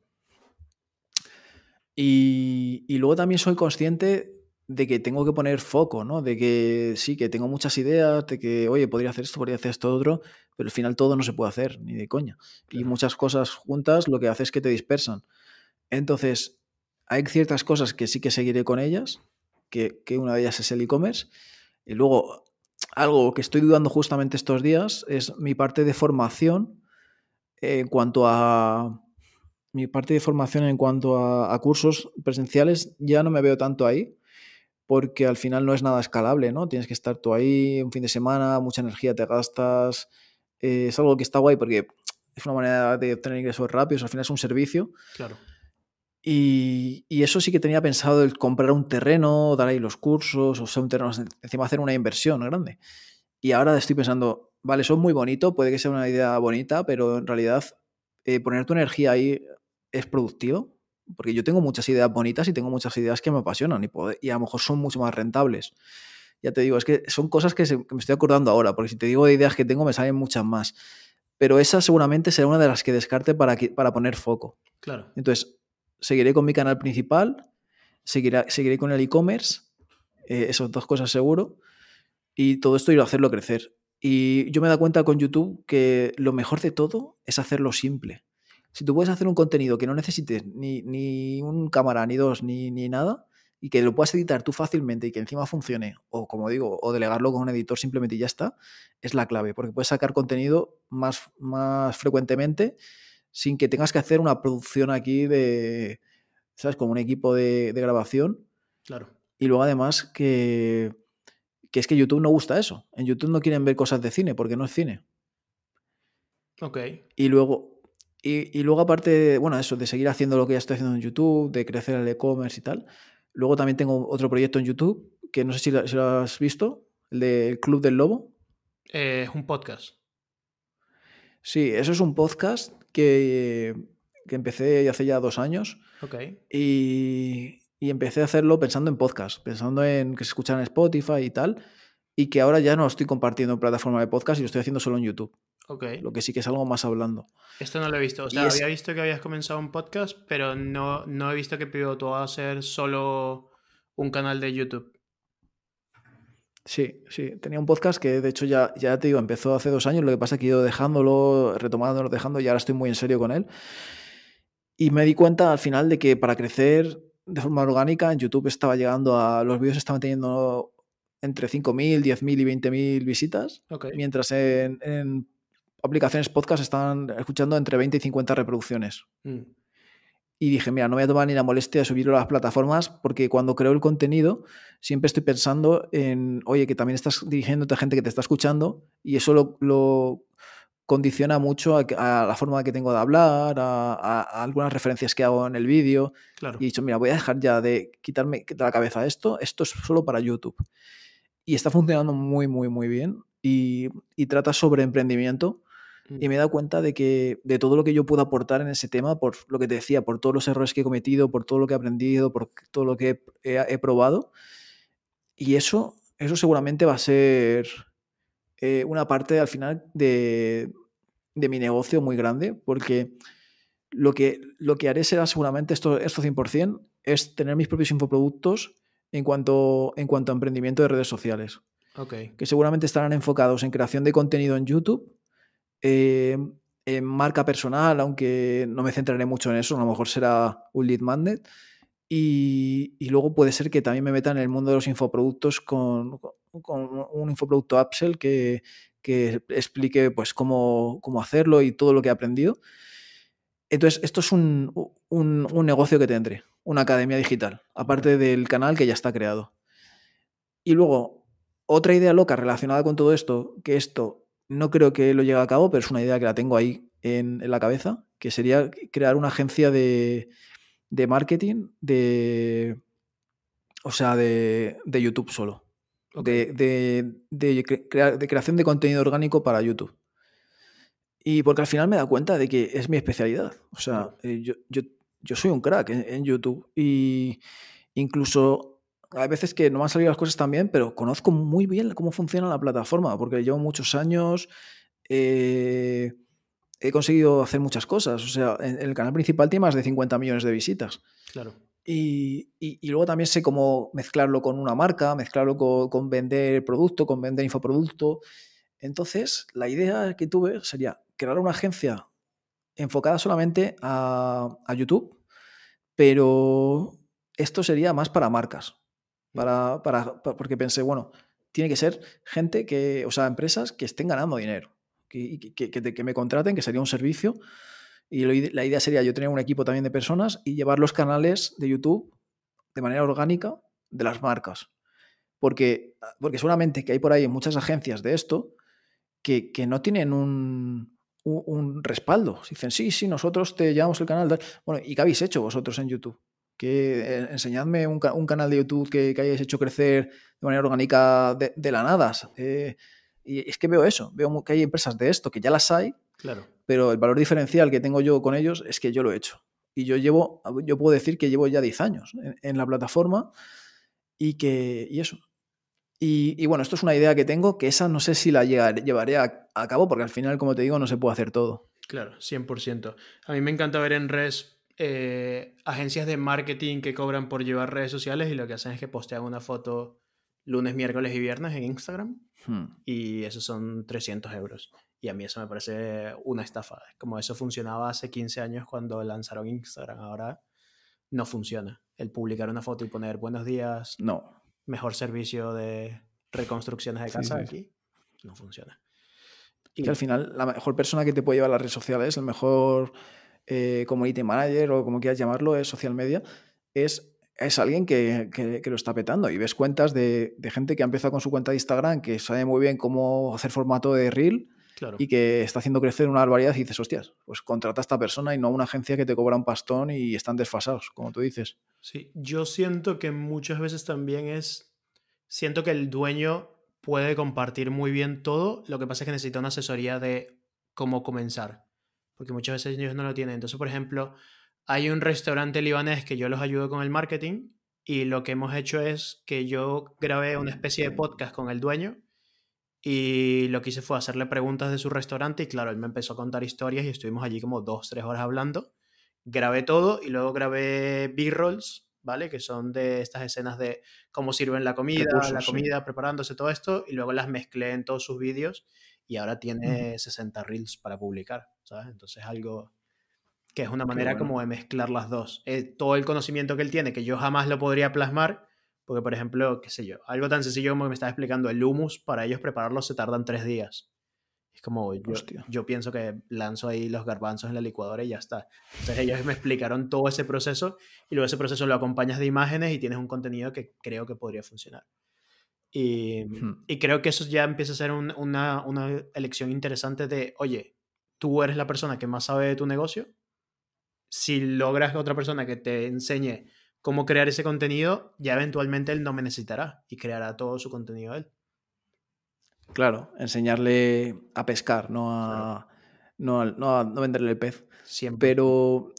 Y, luego también soy consciente de que tengo que poner foco, ¿no? De que sí, que tengo muchas ideas, de que, oye, podría hacer esto, podría hacer esto otro, pero al final todo no se puede hacer, ni de coña. Y muchas cosas juntas lo que hace es que te dispersan. Entonces, hay ciertas cosas que sí que seguiré con ellas, que, una de ellas es el e-commerce. Y luego, algo que estoy dudando justamente estos días es mi parte de formación en cuanto a mi parte de formación en cuanto a, cursos presenciales ya no me veo tanto ahí, porque al final no es nada escalable, ¿no? Tienes que estar tú ahí un fin de semana, mucha energía te gastas. Eh, es algo que está guay porque es una manera de obtener ingresos rápidos, al final es un servicio. Claro. Y, y, eso sí que tenía pensado el comprar un terreno, dar ahí los cursos, o sea, un terreno, encima hacer una inversión grande. Y ahora estoy pensando, vale, eso es muy bonito, puede que sea una idea bonita, pero en realidad eh, poner tu energía ahí es productivo, porque yo tengo muchas ideas bonitas y tengo muchas ideas que me apasionan y, y a lo mejor son mucho más rentables. Ya te digo, es que son cosas que, me estoy acordando ahora, porque si te digo de ideas que tengo me salen muchas más. Pero esa seguramente será una de las que descarte para, para poner foco. Claro. Entonces, seguiré con mi canal principal, seguiré, seguiré con el e-commerce, eh, esas dos cosas seguro, y todo esto irá a hacerlo crecer. Y yo me dado cuenta con YouTube que lo mejor de todo es hacerlo simple si tú puedes hacer un contenido que no necesites ni, ni un cámara, ni dos, ni, ni, nada, y que lo puedas editar tú fácilmente y que encima funcione, o como digo, o delegarlo con un editor simplemente y ya está, es la clave, porque puedes sacar contenido más, más frecuentemente sin que tengas que hacer una producción aquí de, ¿sabes? Como un equipo de, de grabación. Claro. Y luego además que, que es que YouTube no gusta eso. En YouTube no quieren ver cosas de cine porque no es cine. Ok. Y luego, y, luego, aparte, bueno, eso, de seguir haciendo lo que ya estoy haciendo en YouTube, de crecer el e-commerce y tal. Luego también tengo otro proyecto en YouTube, que no sé si lo, has visto, el del Club del Lobo. Eh, es un podcast. Sí, eso es un podcast que, que empecé hace ya dos años. Ok. Y, y, empecé a hacerlo pensando en podcast, pensando en que se escuchan en Spotify y tal. Y que ahora ya no estoy compartiendo en plataforma de podcast y lo estoy haciendo solo en YouTube. Lo que sí que es algo más hablando. Esto no lo he visto. O sea, había visto que habías comenzado un podcast, pero no, no he visto que pivotó a ser solo un canal de YouTube. Sí, sí. Tenía un podcast que de hecho ya, ya te digo, empezó hace dos años. Lo que pasa es que he ido dejándolo, retomándolo, dejando y ahora estoy muy en serio con él. Y me di cuenta al final de que para crecer de forma orgánica en YouTube estaba llegando a. Los vídeos estaban teniendo entre 5.000, 10.000 y 20.000 visitas. Mientras en, en aplicaciones podcast están escuchando entre 20 y 50 reproducciones. Mm. Y dije, mira, no voy a tomar ni la molestia de subirlo a las plataformas porque cuando creo el contenido siempre estoy pensando en, oye, que también estás dirigiéndote a gente que te está escuchando y eso lo, condiciona mucho a, la forma que tengo de hablar, a, algunas referencias que hago en el vídeo. Y he dicho, mira, voy a dejar ya de quitarme de la cabeza esto, esto es solo para YouTube. Y está funcionando muy, muy, muy bien. Y, y trata sobre emprendimiento y me he dado cuenta de que de todo lo que yo puedo aportar en ese tema, por lo que te decía, por todos los errores que he cometido, por todo lo que he aprendido, por todo lo que he, probado. Y eso eso seguramente va a ser eh, una parte al final de, de, mi negocio muy grande, porque lo que, lo que haré será seguramente esto, esto 100%, es tener mis propios infoproductos en cuanto, en cuanto a emprendimiento de redes sociales. Okay. Que seguramente estarán enfocados en creación de contenido en YouTube, eh, en marca personal, aunque no me centraré mucho en eso, a lo mejor será un lead magnet. Y, y, luego puede ser que también me meta en el mundo de los infoproductos con, con un infoproducto Upsell que, que explique pues, cómo, cómo, hacerlo y todo lo que he aprendido. Entonces, esto es un, un, un, negocio que tendré, una academia digital, aparte del canal que ya está creado. Y luego, otra idea loca relacionada con todo esto, que esto no creo que lo llegue a cabo, pero es una idea que la tengo ahí en, en la cabeza, que sería crear una agencia de, de marketing de. O sea, de, de YouTube solo. Okay. De, de, crea, de, creación de contenido orgánico para YouTube. Y porque al final me da cuenta de que es mi especialidad. O sea, eh, yo, yo, yo, soy un crack en, en, YouTube. Y incluso hay veces que no me han salido las cosas tan bien, pero conozco muy bien cómo funciona la plataforma, porque llevo muchos años. Eh, he conseguido hacer muchas cosas. O sea, en, el canal principal tiene más de 50 millones de visitas. Claro. Y, y, y luego también sé cómo mezclarlo con una marca, mezclarlo con, con, vender producto, con vender infoproducto. Entonces, la idea que tuve sería crear una agencia enfocada solamente a, a YouTube, pero esto sería más para marcas. Para, para, para, porque pensé, bueno, tiene que ser gente que, o sea, empresas que estén ganando dinero que, que, me contraten, que sería un servicio. Y la idea sería yo tener un equipo también de personas y llevar los canales de YouTube de manera orgánica de las marcas. Porque, porque seguramente que hay por ahí muchas agencias de esto que, que no tienen un, un, un, respaldo. Dicen, sí, sí, nosotros te llevamos el canal. Bueno, ¿y qué habéis hecho vosotros en YouTube? Que eh, enseñadme un, un, canal de YouTube que, que, hayáis hecho crecer de manera orgánica de, de la nada. Eh, y es que veo eso, veo que hay empresas de esto que ya las hay, claro. pero el valor diferencial que tengo yo con ellos es que yo lo he hecho. Y yo llevo, yo puedo decir que llevo ya 10 años en, en la plataforma y que, y eso. Y, y, bueno, esto es una idea que tengo que esa no sé si la llevaré a, a, cabo porque al final, como te digo, no se puede hacer todo. Claro, 100%. A mí me encanta ver en redes eh, agencias de marketing que cobran por llevar redes sociales y lo que hacen es que postean una foto lunes, miércoles y viernes en Instagram Hmm. Y esos son 300 euros. Y a mí eso me parece una estafa. Como eso funcionaba hace 15 años cuando lanzaron Instagram. Ahora no funciona. El publicar una foto y poner buenos días. No. Mejor servicio de reconstrucciones de casa sí, sí. aquí. No funciona. Y que al final la mejor persona que te puede llevar a las redes sociales, el mejor eh, community manager o como quieras llamarlo, es social media, es es alguien que, que, que, lo está petando y ves cuentas de, de, gente que ha empezado con su cuenta de Instagram, que sabe muy bien cómo hacer formato de reel claro. y que está haciendo crecer una barbaridad y dices, hostias, pues contrata a esta persona y no a una agencia que te cobra un pastón y están desfasados, como tú dices. Sí, yo siento que muchas veces también es, siento que el dueño puede compartir muy bien todo, lo que pasa es que necesita una asesoría de cómo comenzar, porque muchas veces ellos no lo tienen. Entonces, por ejemplo, hay un restaurante libanés que yo los ayudo con el marketing y lo que hemos hecho es que yo grabé una especie de podcast con el dueño y lo que hice fue hacerle preguntas de su restaurante y claro, él me empezó a contar historias y estuvimos allí como dos, tres horas hablando. Grabé todo y luego grabé B-rolls, ¿vale? Que son de estas escenas de cómo sirven la comida, Recursos, la comida, sí. preparándose todo esto y luego las mezclé en todos sus vídeos y ahora tiene mm. 60 reels para publicar, ¿sabes? Entonces algo que es una manera bueno. como de mezclar las dos. Eh, todo el conocimiento que él tiene, que yo jamás lo podría plasmar, porque por ejemplo, qué sé yo, algo tan sencillo como me estaba explicando, el humus, para ellos prepararlo se tardan tres días. Es como, yo, yo, pienso que lanzo ahí los garbanzos en la licuadora y ya está. Entonces ellos me explicaron todo ese proceso y luego ese proceso lo acompañas de imágenes y tienes un contenido que creo que podría funcionar. Y, hmm. y creo que eso ya empieza a ser un, una, una elección interesante de, oye, tú eres la persona que más sabe de tu negocio, si logras que otra persona que te enseñe cómo crear ese contenido, ya eventualmente él no me necesitará y creará todo su contenido él. Claro, enseñarle a pescar, no a, claro. no, a, no, a no venderle el pez. Siempre. Pero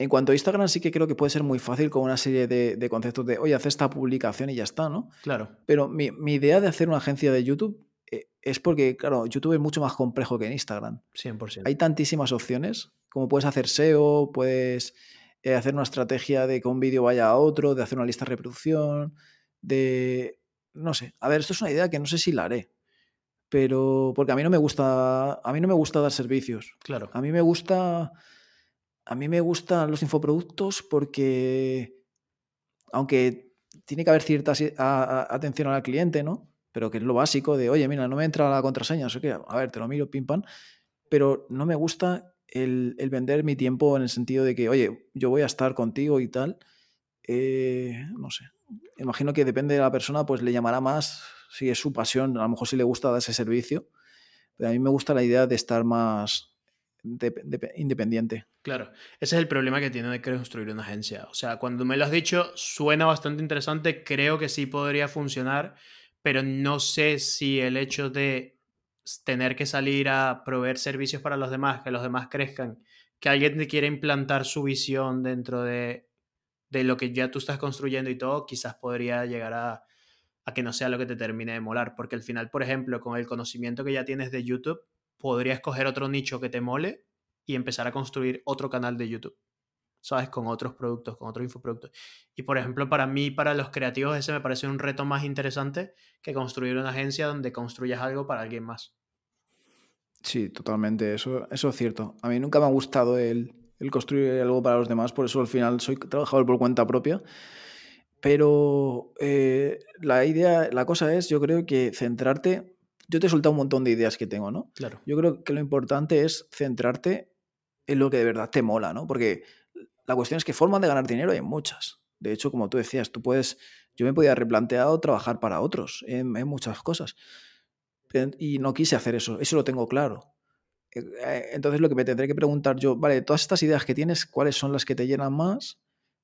En cuanto a Instagram, sí que creo que puede ser muy fácil con una serie de, conceptos de, oye, haz esta publicación y ya está, ¿no? Claro. Pero mi, idea de hacer una agencia de YouTube eh, es porque, claro, YouTube es mucho más complejo que en Instagram. 100%. Hay tantísimas opciones, como puedes hacer SEO, puedes eh, hacer una estrategia de que un vídeo vaya a otro, de hacer una lista de reproducción, de... No sé, a ver, esto es una idea que no sé si la haré, pero porque a mí no me gusta, a mí no me gusta dar servicios. Claro. A mí me gusta a mí me gustan los infoproductos porque, aunque tiene que haber cierta atención al cliente, ¿no? Pero que es lo básico de, oye, mira, no me entra la contraseña, no sé qué, a ver, te lo miro, pim pam. Pero no me gusta el, vender mi tiempo en el sentido de que, oye, yo voy a estar contigo y tal. Eh, no sé. Imagino que depende de la persona, pues le llamará más si es su pasión, a lo mejor si le gusta dar ese servicio. A mí me gusta la idea de estar más, independiente. Claro, ese es el problema que tiene de construir una agencia. O sea, cuando me lo has dicho, suena bastante interesante, creo que sí podría funcionar, pero no sé si el hecho de tener que salir a proveer servicios para los demás, que los demás crezcan, que alguien te quiera implantar su visión dentro de, de lo que ya tú estás construyendo y todo, quizás podría llegar a, a que no sea lo que te termine de molar, porque al final, por ejemplo, con el conocimiento que ya tienes de YouTube, podrías coger otro nicho que te mole y empezar a construir otro canal de YouTube, ¿sabes? Con otros productos, con otros infoproductos. Y por ejemplo, para mí, para los creativos, ese me parece un reto más interesante que construir una agencia donde construyas algo para alguien más. Sí, totalmente, eso, eso es cierto. A mí nunca me ha gustado el, construir algo para los demás, por eso al final soy trabajador por cuenta propia. Pero eh, la idea, la cosa es, yo creo que centrarte yo te he soltado un montón de ideas que tengo, ¿no? Claro. Yo creo que lo importante es centrarte en lo que de verdad te mola, ¿no? Porque la cuestión es que formas de ganar dinero hay muchas. De hecho, como tú decías, tú puedes, yo me podía replanteado trabajar para otros en, muchas cosas. Y no quise hacer eso, eso lo tengo claro. Eh, eh, entonces lo que me tendré que preguntar yo, vale, todas estas ideas que tienes, ¿cuáles son las que te llenan más?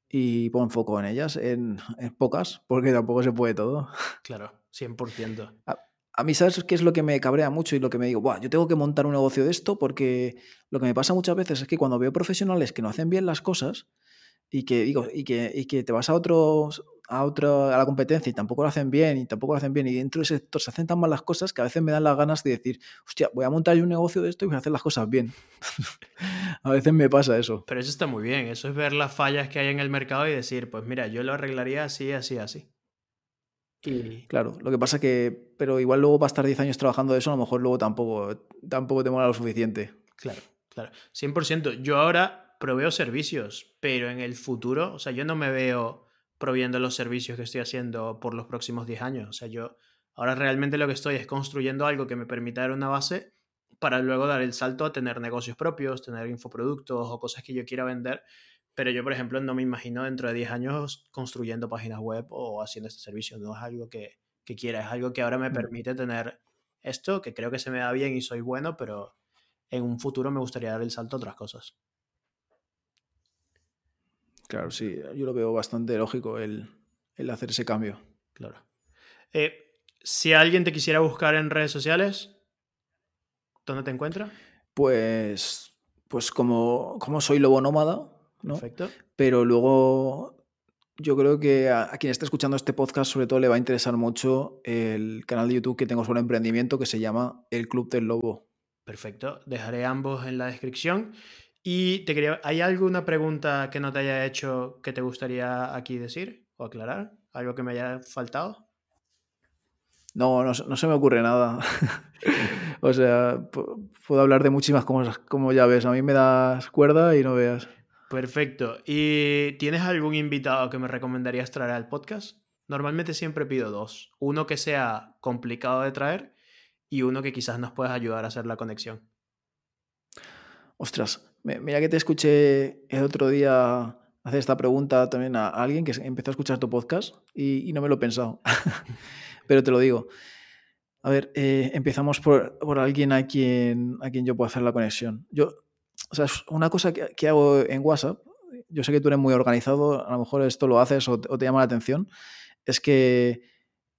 Y pon foco en ellas, en, pocas, porque tampoco se puede todo. Claro, 100% a mí, ¿sabes qué es lo que me cabrea mucho y lo que me digo? Buah, yo tengo que montar un negocio de esto porque lo que me pasa muchas veces es que cuando veo profesionales que no hacen bien las cosas y que digo y que, y que te vas a otros a otra a la competencia y tampoco lo hacen bien y tampoco lo hacen bien y dentro de ese sector se hacen tan mal las cosas que a veces me dan las ganas de decir, hostia, voy a montar un negocio de esto y voy a hacer las cosas bien. <laughs> a veces me pasa eso. Pero eso está muy bien, eso es ver las fallas que hay en el mercado y decir, pues mira, yo lo arreglaría así, así, así. Claro, lo que pasa que, pero igual luego va a estar 10 años trabajando de eso, a lo mejor luego tampoco, tampoco te mola lo suficiente. Claro, claro. 100%. Yo ahora proveo servicios, pero en el futuro, o sea, yo no me veo proviendo los servicios que estoy haciendo por los próximos 10 años. O sea, yo ahora realmente lo que estoy es construyendo algo que me permita dar una base para luego dar el salto a tener negocios propios, tener infoproductos o cosas que yo quiera vender pero yo, por ejemplo, no me imagino dentro de 10 años construyendo páginas web o haciendo este servicio. No es algo que, quiera, es algo que ahora me permite tener esto, que creo que se me da bien y soy bueno, pero en un futuro me gustaría dar el salto a otras cosas. Claro, sí, yo lo veo bastante lógico el, hacer ese cambio. Claro. Eh, si alguien te quisiera buscar en redes sociales, ¿dónde te encuentra? Pues, pues como, como soy lobo nómada, Perfecto. Pero luego yo creo que a, quien esté escuchando este podcast sobre todo le va a interesar mucho el canal de YouTube que tengo sobre emprendimiento que se llama El Club del Lobo. Perfecto, dejaré ambos en la descripción. Y te quería, ¿hay alguna pregunta que no te haya hecho que te gustaría aquí decir o aclarar? ¿Algo que me haya faltado? No, no, se me ocurre nada. <laughs> o sea, puedo hablar de muchísimas cosas, como ya ves. A mí me das cuerda y no veas. Perfecto. ¿Y tienes algún invitado que me recomendarías traer al podcast? Normalmente siempre pido dos. Uno que sea complicado de traer y uno que quizás nos pueda ayudar a hacer la conexión. Ostras, mira que te escuché el otro día hacer esta pregunta también a alguien que empezó a escuchar tu podcast y, no me lo he pensado. <laughs> Pero te lo digo. A ver, eh, empezamos por, por, alguien a quien, a quien yo puedo hacer la conexión. Yo o sea, una cosa que, hago en WhatsApp, yo sé que tú eres muy organizado, a lo mejor esto lo haces o te, llama la atención, es que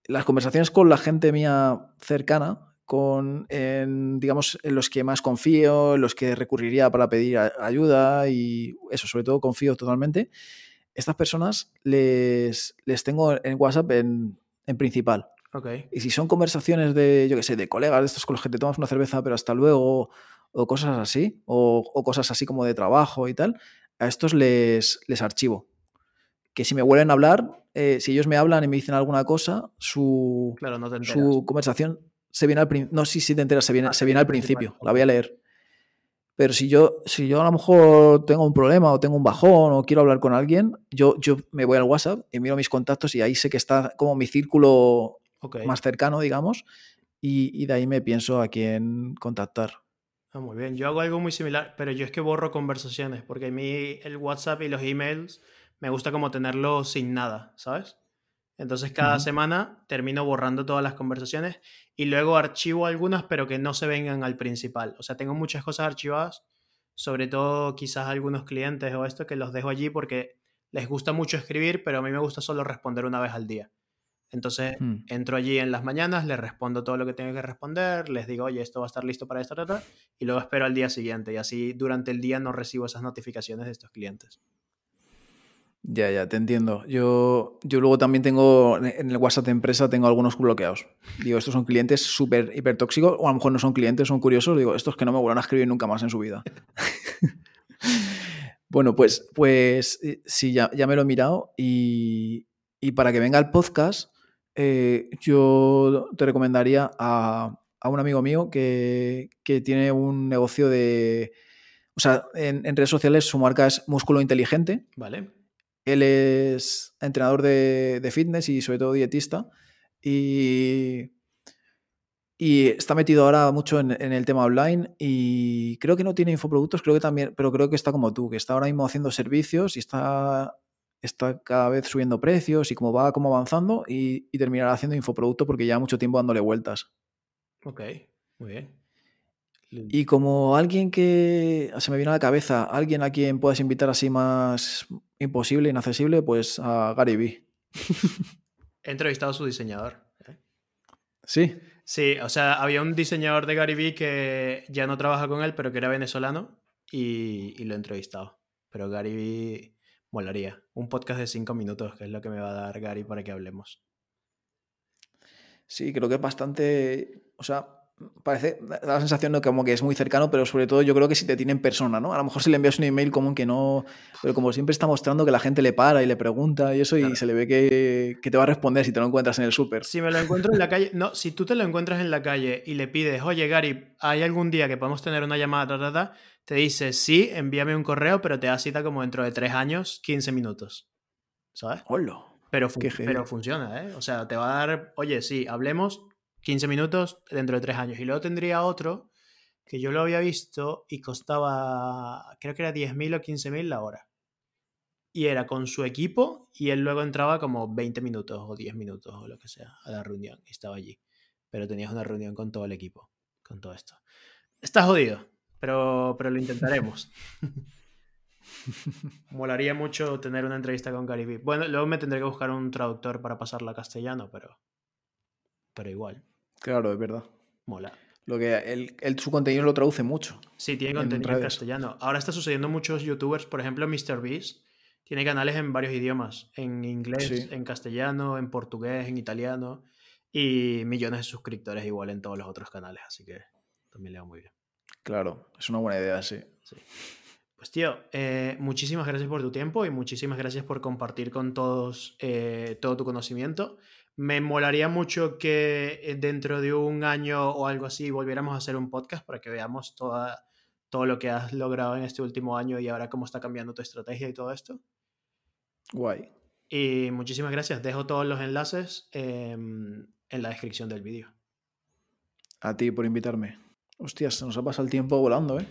las conversaciones con la gente mía cercana, con en, digamos, en los que más confío, en los que recurriría para pedir ayuda y eso, sobre todo confío totalmente. Estas personas les, les tengo en WhatsApp en, en principal. Okay. Y si son conversaciones de, yo qué sé, de colegas, de estos con los que te tomas una cerveza, pero hasta luego, o cosas así, o, o cosas así como de trabajo y tal, a estos les, les archivo. Que si me vuelven a hablar, eh, si ellos me hablan y me dicen alguna cosa, su, claro, no su conversación se viene al principio. No, sí, sí te enteras, se viene, ah, se viene al principio. La voy a leer. Pero si yo, si yo a lo mejor tengo un problema o tengo un bajón o quiero hablar con alguien, yo, yo me voy al WhatsApp y miro mis contactos y ahí sé que está como mi círculo más cercano, digamos, y, de ahí me pienso a quién contactar. Ah, muy bien, yo hago algo muy similar, pero yo es que borro conversaciones, porque a mí el WhatsApp y los emails me gusta como tenerlos sin nada, ¿sabes? Entonces cada semana termino borrando todas las conversaciones y luego archivo algunas, pero que no se vengan al principal. O sea, tengo muchas cosas archivadas, sobre todo quizás algunos clientes o esto que los dejo allí porque les gusta mucho escribir, pero a mí me gusta solo responder una vez al día. Entonces hmm. entro allí en las mañanas, les respondo todo lo que tengo que responder, les digo, oye, esto va a estar listo para esta data, y luego espero al día siguiente. Y así durante el día no recibo esas notificaciones de estos clientes. Ya, ya, te entiendo. Yo, yo luego también tengo en el WhatsApp de empresa tengo algunos bloqueados. Digo, estos son clientes súper hipertóxicos, o a lo mejor no son clientes, son curiosos. Digo, estos que no me vuelvan a escribir nunca más en su vida. <laughs> bueno, pues, pues eh, sí, ya, ya me lo he mirado y, y para que venga el podcast, eh, yo te recomendaría a, un amigo mío que, tiene un negocio de... O sea, en, redes sociales su marca es Músculo Inteligente. Vale. Él es entrenador de, fitness y sobre todo dietista. Y, y está metido ahora mucho en, en, el tema online y creo que no tiene infoproductos, creo que también, pero creo que está como tú, que está ahora mismo haciendo servicios y está está cada vez subiendo precios y como va como avanzando y, terminará haciendo infoproducto porque ya mucho tiempo dándole vueltas. Ok, muy bien. Y como alguien que se me viene a la cabeza, alguien a quien puedas invitar así más imposible, inaccesible, pues a Gary Vee. <laughs> He entrevistado a su diseñador. ¿eh? Sí. Sí, o sea, había un diseñador de Gary Vee que ya no trabaja con él, pero que era venezolano y, y lo he entrevistado. Pero Gary Vee Molaría. Un podcast de cinco minutos, que es lo que me va a dar Gary para que hablemos. Sí, creo que es bastante. O sea, parece. Da la sensación de como que es muy cercano, pero sobre todo yo creo que si te tiene en persona, ¿no? A lo mejor si le envías un email como que no. Pero como siempre está mostrando que la gente le para y le pregunta y eso, y se le ve que, que, te va a responder si te lo encuentras en el súper. Si me lo encuentro en la calle. No, si tú te lo encuentras en la calle y le pides, oye, Gary, ¿hay algún día que podemos tener una llamada? Ta, te dice, sí, envíame un correo, pero te da cita como dentro de tres años, 15 minutos. ¿Sabes? Hola. Pero, pero funciona, ¿eh? O sea, te va a dar, oye, sí, hablemos 15 minutos dentro de tres años. Y luego tendría otro que yo lo había visto y costaba, creo que era 10.000 o 15.000 la hora. Y era con su equipo y él luego entraba como 20 minutos o 10 minutos o lo que sea a la reunión y estaba allí. Pero tenías una reunión con todo el equipo, con todo esto. Estás jodido pero, pero lo intentaremos. <laughs> Molaría mucho tener una entrevista con Gary Bueno, luego me tendré que buscar un traductor para pasarla a castellano, pero, pero igual. Claro, es verdad. Mola. Lo que él, su contenido lo traduce mucho. Sí, tiene contenido en, castellano. Ahora está sucediendo muchos youtubers, por ejemplo, MrBeast, tiene canales en varios idiomas, en inglés, en castellano, en portugués, en italiano, y millones de suscriptores igual en todos los otros canales, así que también le va muy bien. Claro, es una buena idea, sí. Pues tío, eh, muchísimas gracias por tu tiempo y muchísimas gracias por compartir con todos eh, todo tu conocimiento. Me molaría mucho que eh, dentro de un año o algo así volviéramos a hacer un podcast para que veamos toda, todo lo que has logrado en este último año y ahora cómo está cambiando tu estrategia y todo esto. Guay. Y muchísimas gracias. Dejo todos los enlaces em, en la descripción del vídeo. A ti por invitarme. Hostias, se nos ha pasado el tiempo volando, ¿eh?